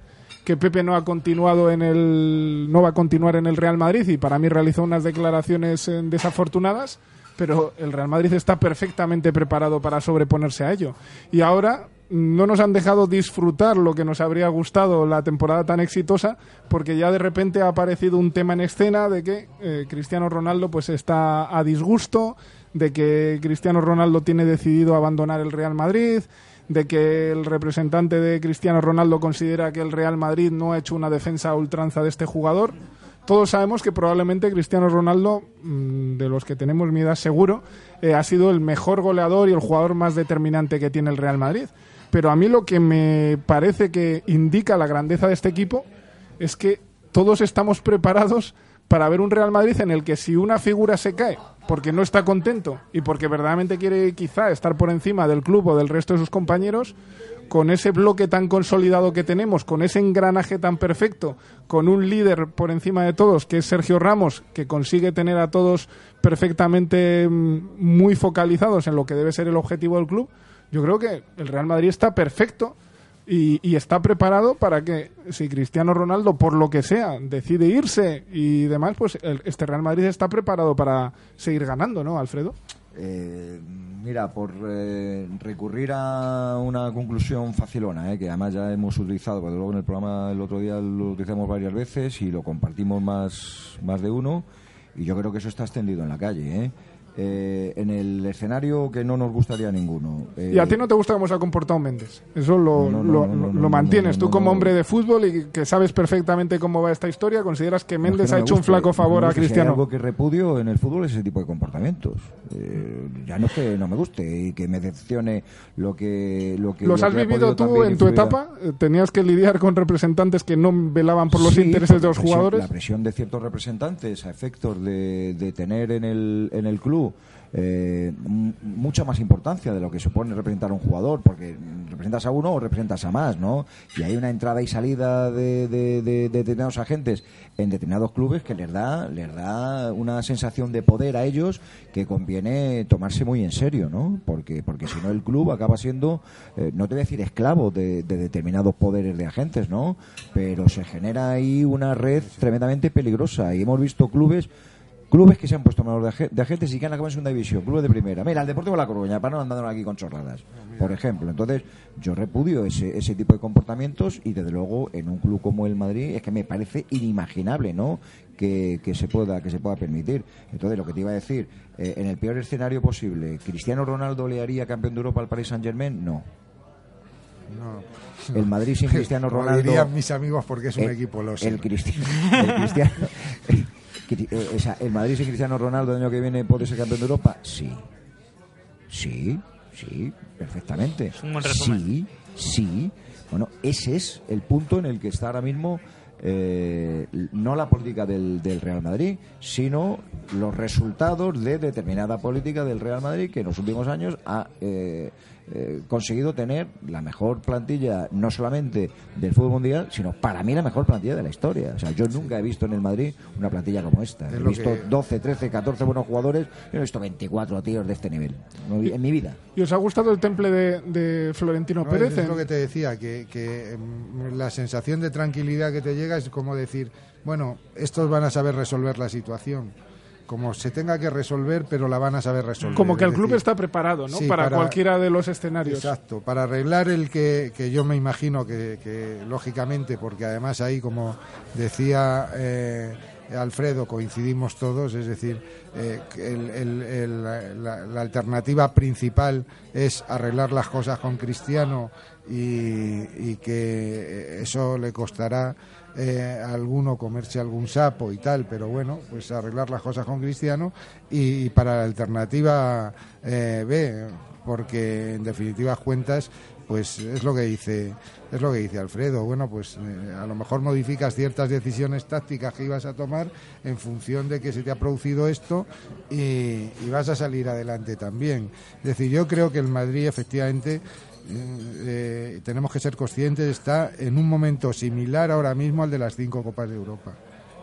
que Pepe no ha continuado en el no va a continuar en el Real Madrid y para mí realizó unas declaraciones eh, desafortunadas, pero el Real Madrid está perfectamente preparado para sobreponerse a ello. Y ahora no nos han dejado disfrutar lo que nos habría gustado la temporada tan exitosa, porque ya de repente ha aparecido un tema en escena de que eh, Cristiano Ronaldo pues está a disgusto, de que Cristiano Ronaldo tiene decidido abandonar el Real Madrid, de que el representante de Cristiano Ronaldo considera que el Real Madrid no ha hecho una defensa a ultranza de este jugador. Todos sabemos que probablemente Cristiano Ronaldo, mm, de los que tenemos mi edad seguro, eh, ha sido el mejor goleador y el jugador más determinante que tiene el Real Madrid. Pero a mí lo que me parece que indica la grandeza de este equipo es que todos estamos preparados para ver un Real Madrid en el que si una figura se cae porque no está contento y porque verdaderamente quiere quizá estar por encima del club o del resto de sus compañeros, con ese bloque tan consolidado que tenemos, con ese engranaje tan perfecto, con un líder por encima de todos, que es Sergio Ramos, que consigue tener a todos perfectamente mm, muy focalizados en lo que debe ser el objetivo del club, yo creo que el Real Madrid está perfecto y, está preparado para que si Cristiano Ronaldo, por lo que sea, decide irse y demás, pues este Real Madrid está preparado para seguir ganando, ¿no, Alfredo? Eh, mira, por eh, recurrir a una conclusión facilona, eh, que además ya hemos utilizado, porque luego en el programa el otro día lo utilizamos varias veces y lo compartimos más, más de uno, y yo creo que eso está extendido en la calle. ¿eh? Eh, en el escenario que no nos gustaría a ninguno. ¿Y a ti no te gusta cómo se ha comportado Méndez? Eso lo, lo, mantienes tú como hombre de fútbol y que sabes perfectamente cómo va esta historia. ¿Consideras que Méndez ha hecho un flaco favor a Cristiano? algo que repudio en el fútbol es ese tipo de comportamientos. Eh, ya no es que no me guste y que me decepcione lo que. Lo que ¿Los has vivido tú en tu etapa? ¿Tenías que lidiar con representantes que no velaban por los intereses de los jugadores? La presión de ciertos representantes a efectos de, de tener en el, en el club eh, mucha más importancia de lo que supone representar a un jugador, porque representas a uno o representas a más, ¿no? Y hay una entrada y salida de, determinados agentes en determinados clubes que les da, les da una sensación de poder a ellos que conviene tomarse muy en serio, ¿no? Porque, porque si no el club acaba siendo, eh, no te voy a decir esclavo de, de determinados poderes de agentes, ¿no? Pero se genera ahí una red tremendamente peligrosa y hemos visto clubes clubes que se han puesto menos de, agentes y que han acabado en segunda división, clubes de primera. Mira, el Deportivo La Coruña, para no andar aquí con chorradas, por ejemplo. Entonces, yo repudio ese, ese tipo de comportamientos y desde luego en un club como el Madrid es que me parece inimaginable, ¿no? Que, se pueda que se pueda permitir. Entonces, lo que te iba a decir, eh, en el peor escenario posible, ¿Cristiano Ronaldo le haría campeón de Europa al Paris Saint Germain? No. No. El Madrid sin (laughs) Cristiano Ronaldo. dirían mis amigos porque es un equipo los. El, cristiano, el (laughs) Eh, ¿El Madrid sin Cristiano Ronaldo el año que viene puede ser campeón de Europa? Sí. Sí, sí, perfectamente. Sí, sí. Bueno, ese es el punto en el que está ahora mismo eh, no la política del, Real Madrid, sino los resultados de determinada política del Real Madrid que en los últimos años ha eh, eh, conseguido tener la mejor plantilla, no solamente del fútbol mundial, sino para mí la mejor plantilla de la historia. O sea, yo nunca he visto en el Madrid una plantilla como esta. He visto 12, 13, 14 buenos jugadores, yo he visto 24 tíos de este nivel en mi vida. ¿Y os ha gustado el temple de, Florentino Pérez? Es lo que te decía, que, que mm, la sensación de tranquilidad que te llega es como decir, bueno, estos van a saber resolver la situación como se tenga que resolver, pero la van a saber resolver. Como que el club está preparado, ¿no? para, cualquiera de los escenarios. Exacto, para arreglar el que, que yo me imagino que, lógicamente, porque además ahí, como decía eh, Alfredo, coincidimos todos, es decir, eh, la, alternativa principal es arreglar las cosas con Cristiano y, y que eso le costará eh, alguno comerse algún sapo y tal, pero bueno, pues arreglar las cosas con Cristiano y, para la alternativa eh, B, porque en definitivas cuentas pues es lo que dice es lo que dice Alfredo. Bueno pues eh, a lo mejor modificas ciertas decisiones tácticas que ibas a tomar en función de que se te ha producido esto y, y vas a salir adelante también. Es decir yo creo que el Madrid efectivamente eh, tenemos que ser conscientes, está en un momento similar ahora mismo al de las cinco Copas de Europa.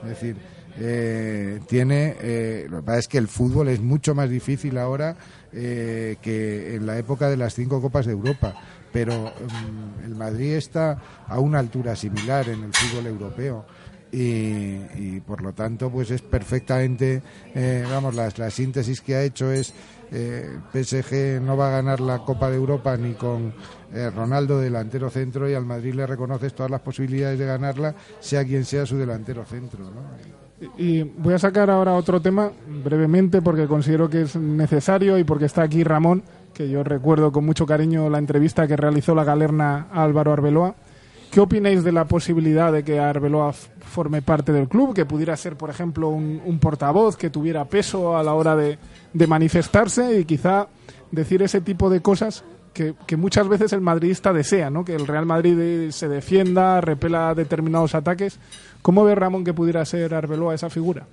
Es decir, eh, tiene. Eh, lo que pasa es que el fútbol es mucho más difícil ahora que en la época de las cinco Copas de Europa. Pero mm, el Madrid está a una altura similar en el fútbol europeo. Y, por lo tanto pues es perfectamente eh, vamos la, la síntesis que ha hecho es eh, PSG no va a ganar la Copa de Europa ni con eh, Ronaldo delantero centro y al Madrid le reconoces todas las posibilidades de ganarla sea quien sea su delantero centro y voy a sacar ahora otro tema brevemente porque considero que es necesario y porque está aquí Ramón que yo recuerdo con mucho cariño la entrevista que realizó la galerna Álvaro Arbeloa ¿Qué opináis de la posibilidad de que Arbeloa forme parte del club, que pudiera ser, por ejemplo, un, portavoz que tuviera peso a la hora de, manifestarse y quizá decir ese tipo de cosas que, muchas veces el madridista desea, ¿no? que el Real Madrid se defienda, repela determinados ataques. ¿Cómo ve Ramón que pudiera ser Arbeloa esa figura?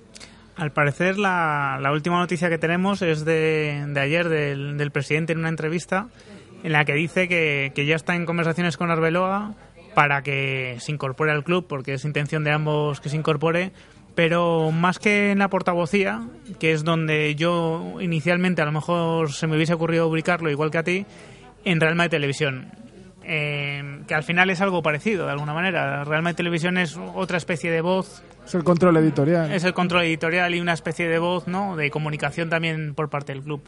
Al parecer, la, última noticia que tenemos es de, ayer del, del, presidente en una entrevista en la que dice que ya está en conversaciones con Arbeloa para que se incorpore al club, porque es intención de ambos que se incorpore. Pero más que en la portavocía, que es donde yo inicialmente a lo mejor se me hubiese ocurrido ubicarlo igual que a ti, en Real Madrid Televisión. Eh, que al final es algo parecido de alguna manera. Real Madrid Televisión es otra especie de voz. Es el control editorial. Es el control editorial y una especie de voz, ¿no? De comunicación también por parte del club.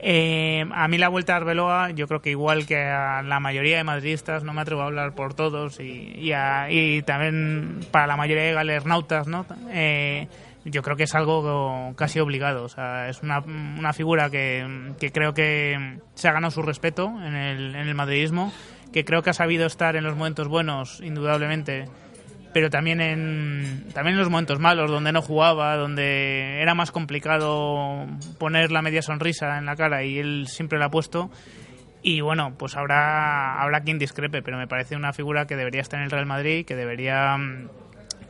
Eh, a mí la vuelta a Arbeloa, yo creo que igual que a la mayoría de madridistas, no me atrevo a hablar por todos, y, y, también para la mayoría de galernautas, ¿no? Eh, yo creo que es algo casi obligado. O sea, es una, una figura que, que, creo que se ha ganado su respeto en el, en el madridismo, que creo que ha sabido estar en los momentos buenos, indudablemente, pero también en, también en los momentos malos, donde no jugaba, donde era más complicado poner la media sonrisa en la cara y él siempre la ha puesto. Y bueno, pues habrá, habrá quien discrepe, pero me parece una figura que debería estar en el Real Madrid, que debería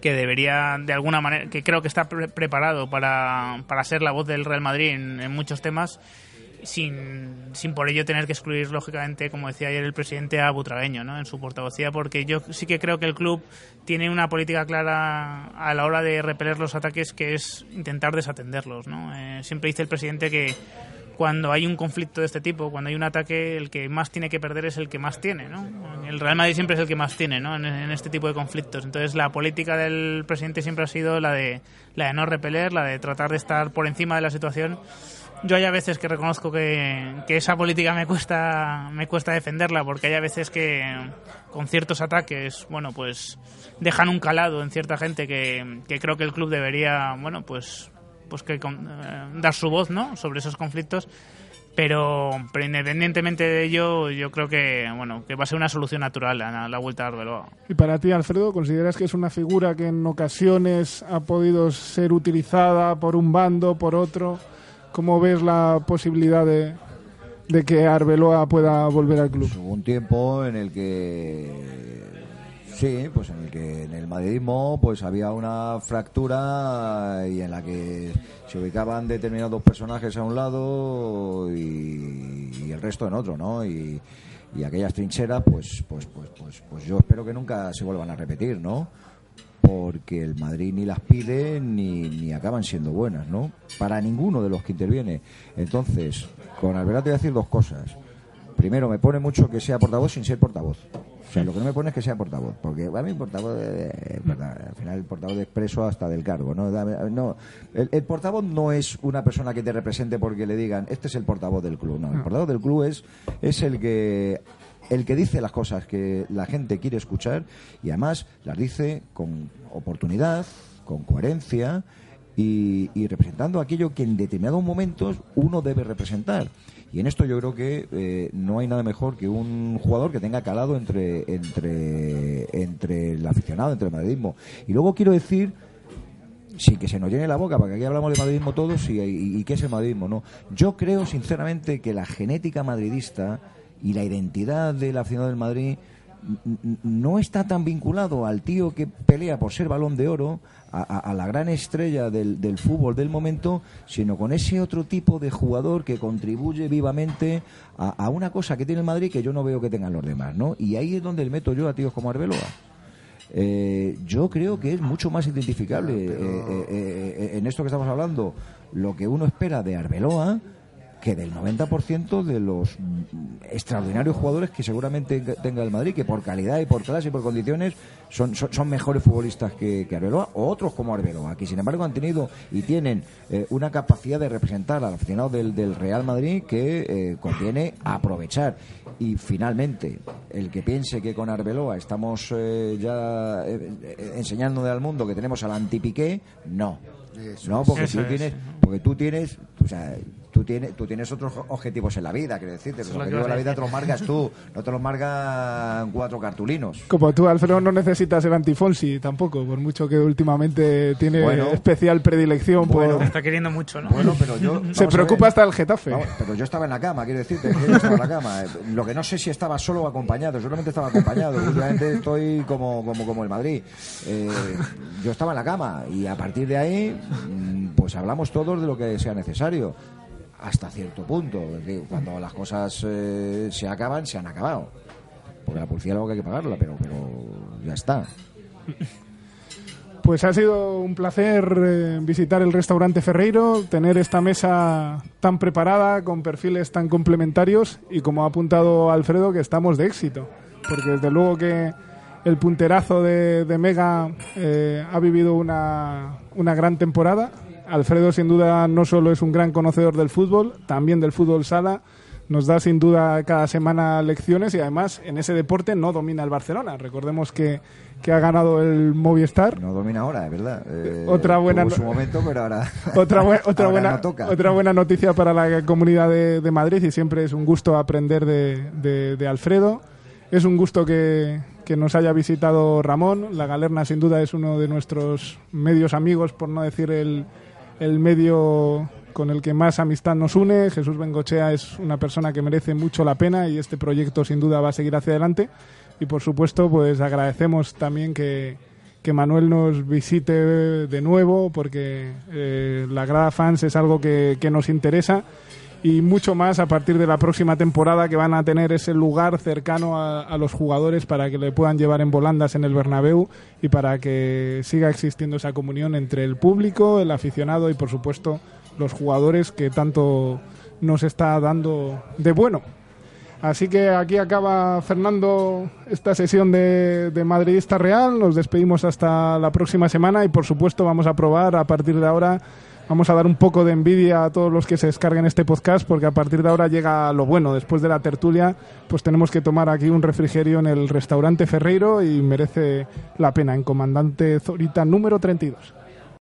que debería de alguna manera, que creo que está preparado para, para ser la voz del Real Madrid en muchos temas sin, sin por ello tener que excluir, lógicamente, como decía ayer el presidente, a Butragueño ¿no? en su portavocía, porque yo sí que creo que el club tiene una política clara a la hora de repeler los ataques, que es intentar desatenderlos. ¿no? Eh, siempre dice el presidente que cuando hay un conflicto de este tipo, cuando hay un ataque, el que más tiene que perder es el que más tiene. ¿no? El Real Madrid siempre es el que más tiene ¿no? en, en este tipo de conflictos. Entonces, la política del presidente siempre ha sido la de, la de no repeler, la de tratar de estar por encima de la situación yo hay a veces que reconozco que, esa política me cuesta me cuesta defenderla porque hay a veces que con ciertos ataques bueno pues dejan un calado en cierta gente que, creo que el club debería bueno pues pues que eh, dar su voz no sobre esos conflictos. Pero, pero independientemente de ello yo creo que bueno que va a ser una solución natural a la vuelta a Arbeloa. Y para ti Alfredo consideras que es una figura que en ocasiones ha podido ser utilizada por un bando por otro ¿Cómo ves la posibilidad de, que Arbeloa pueda volver al club? Hubo un tiempo en el que sí, pues en el que en el madridismo pues había una fractura y en la que se ubicaban determinados personajes a un lado y, el resto en otro, ¿no? Y, y aquellas trincheras pues, pues pues pues pues yo espero que nunca se vuelvan a repetir, ¿no? Porque el Madrid ni las pide ni, ni acaban siendo buenas, ¿no? Para ninguno de los que interviene. Entonces, con Alberto te voy a decir dos cosas. Primero, me pone mucho que sea portavoz sin ser portavoz. O sea, lo que no me pone es que sea portavoz, porque a mí portavoz, al final el portavoz de expreso hasta del cargo, ¿no? no el, el, portavoz no es una persona que te represente porque le digan, este es el portavoz del club, no, el portavoz del club es, es el que el que dice las cosas que la gente quiere escuchar y además las dice con oportunidad, con coherencia y, representando aquello que en determinados momentos uno debe representar. Y en esto yo creo que eh, no hay nada mejor que un jugador que tenga calado entre, entre, entre el aficionado, entre el madridismo. Y luego quiero decir sí que se nos llene la boca, porque aquí hablamos de madridismo todos y, y, qué es el madridismo, ¿no? Yo creo sinceramente que la genética madridista y la identidad de la ciudad del Madrid no está tan vinculado al tío que pelea por ser balón de oro, a, la gran estrella del, del, fútbol del momento, sino con ese otro tipo de jugador que contribuye vivamente a, una cosa que tiene el Madrid que yo no veo que tengan los demás, ¿no? Y ahí es donde le meto yo a tíos como Arbeloa. Eh, yo creo que es mucho más identificable eh, eh, en esto que estamos hablando lo que uno espera de Arbeloa que del 90% de los mm, extraordinarios jugadores que seguramente tenga el Madrid, que por calidad y por clase y por condiciones son, son, mejores futbolistas que, que, Arbeloa, o otros como Arbeloa, que sin embargo han tenido y tienen eh, una capacidad de representar al aficionado del, del Real Madrid que eh, conviene aprovechar. Y finalmente, el que piense que con Arbeloa estamos eh, ya enseñándole al mundo que tenemos al antipiqué, no. no, porque tú, tienes, porque tú tienes, o sea, tú tienes, tú tienes otros objetivos en la vida, quiero decirte. Los objetivos de la vida te los marcas tú, (laughs) no te los marcan cuatro cartulinos. Como tú, Alfredo, no necesitas el antifonsi tampoco, por mucho que últimamente tiene especial predilección por... Está queriendo mucho, ¿no? Bueno, pero yo... (laughs) Se preocupa hasta el Getafe. pero yo estaba en la cama, quiero decirte, yo estaba en la cama. (laughs) Lo que no sé si estaba solo o acompañado, solamente estaba acompañado. Últimamente estoy como, como, como el Madrid. Eh, yo estaba en la cama y a partir de ahí, mm, pues hablamos todos de lo que sea necesario hasta cierto punto. Cuando las cosas eh, se acaban, se han acabado. Porque la policía luego hay que pagarla, pero, pero ya está. (laughs) Pues ha sido un placer eh, visitar el restaurante Ferreiro, tener esta mesa tan preparada, con perfiles tan complementarios y como ha apuntado Alfredo, que estamos de éxito. Porque desde luego que el punterazo de, Mega eh, ha vivido una, una gran temporada Alfredo sin duda no solo es un gran conocedor del fútbol, también del fútbol sala, nos da sin duda cada semana lecciones y además en ese deporte no domina el Barcelona. Recordemos que, ha ganado el Movistar. No domina ahora, es verdad. Eh, otra buena su momento, pero ahora (laughs) otra, otra buena otra buena noticia para la comunidad de, Madrid y siempre es un gusto aprender de, de, Alfredo. Es un gusto que, que nos haya visitado Ramón. La Galerna sin duda es uno de nuestros medios amigos, por no decir el, el medio con el que más amistad nos une. Jesús Bengochea es una persona que merece mucho la pena y este proyecto sin duda va a seguir hacia adelante. Y por supuesto, pues agradecemos también que, que Manuel nos visite de nuevo porque eh, la grada fans es algo que, que nos interesa y mucho más a partir de la próxima temporada que van a tener ese lugar cercano a, los jugadores para que le puedan llevar en volandas en el Bernabéu y para que siga existiendo esa comunión entre el público, el aficionado y por supuesto los jugadores que tanto nos está dando de bueno. Así que aquí acaba Fernando esta sesión de, de Madridista Real. Nos despedimos hasta la próxima semana y por supuesto vamos a probar a partir de ahora Vamos a dar un poco de envidia a todos los que se descarguen este podcast porque a partir de ahora llega lo bueno. Después de la tertulia, pues tenemos que tomar aquí un refrigerio en el restaurante Ferreiro y merece la pena en Comandante Zorita número 32.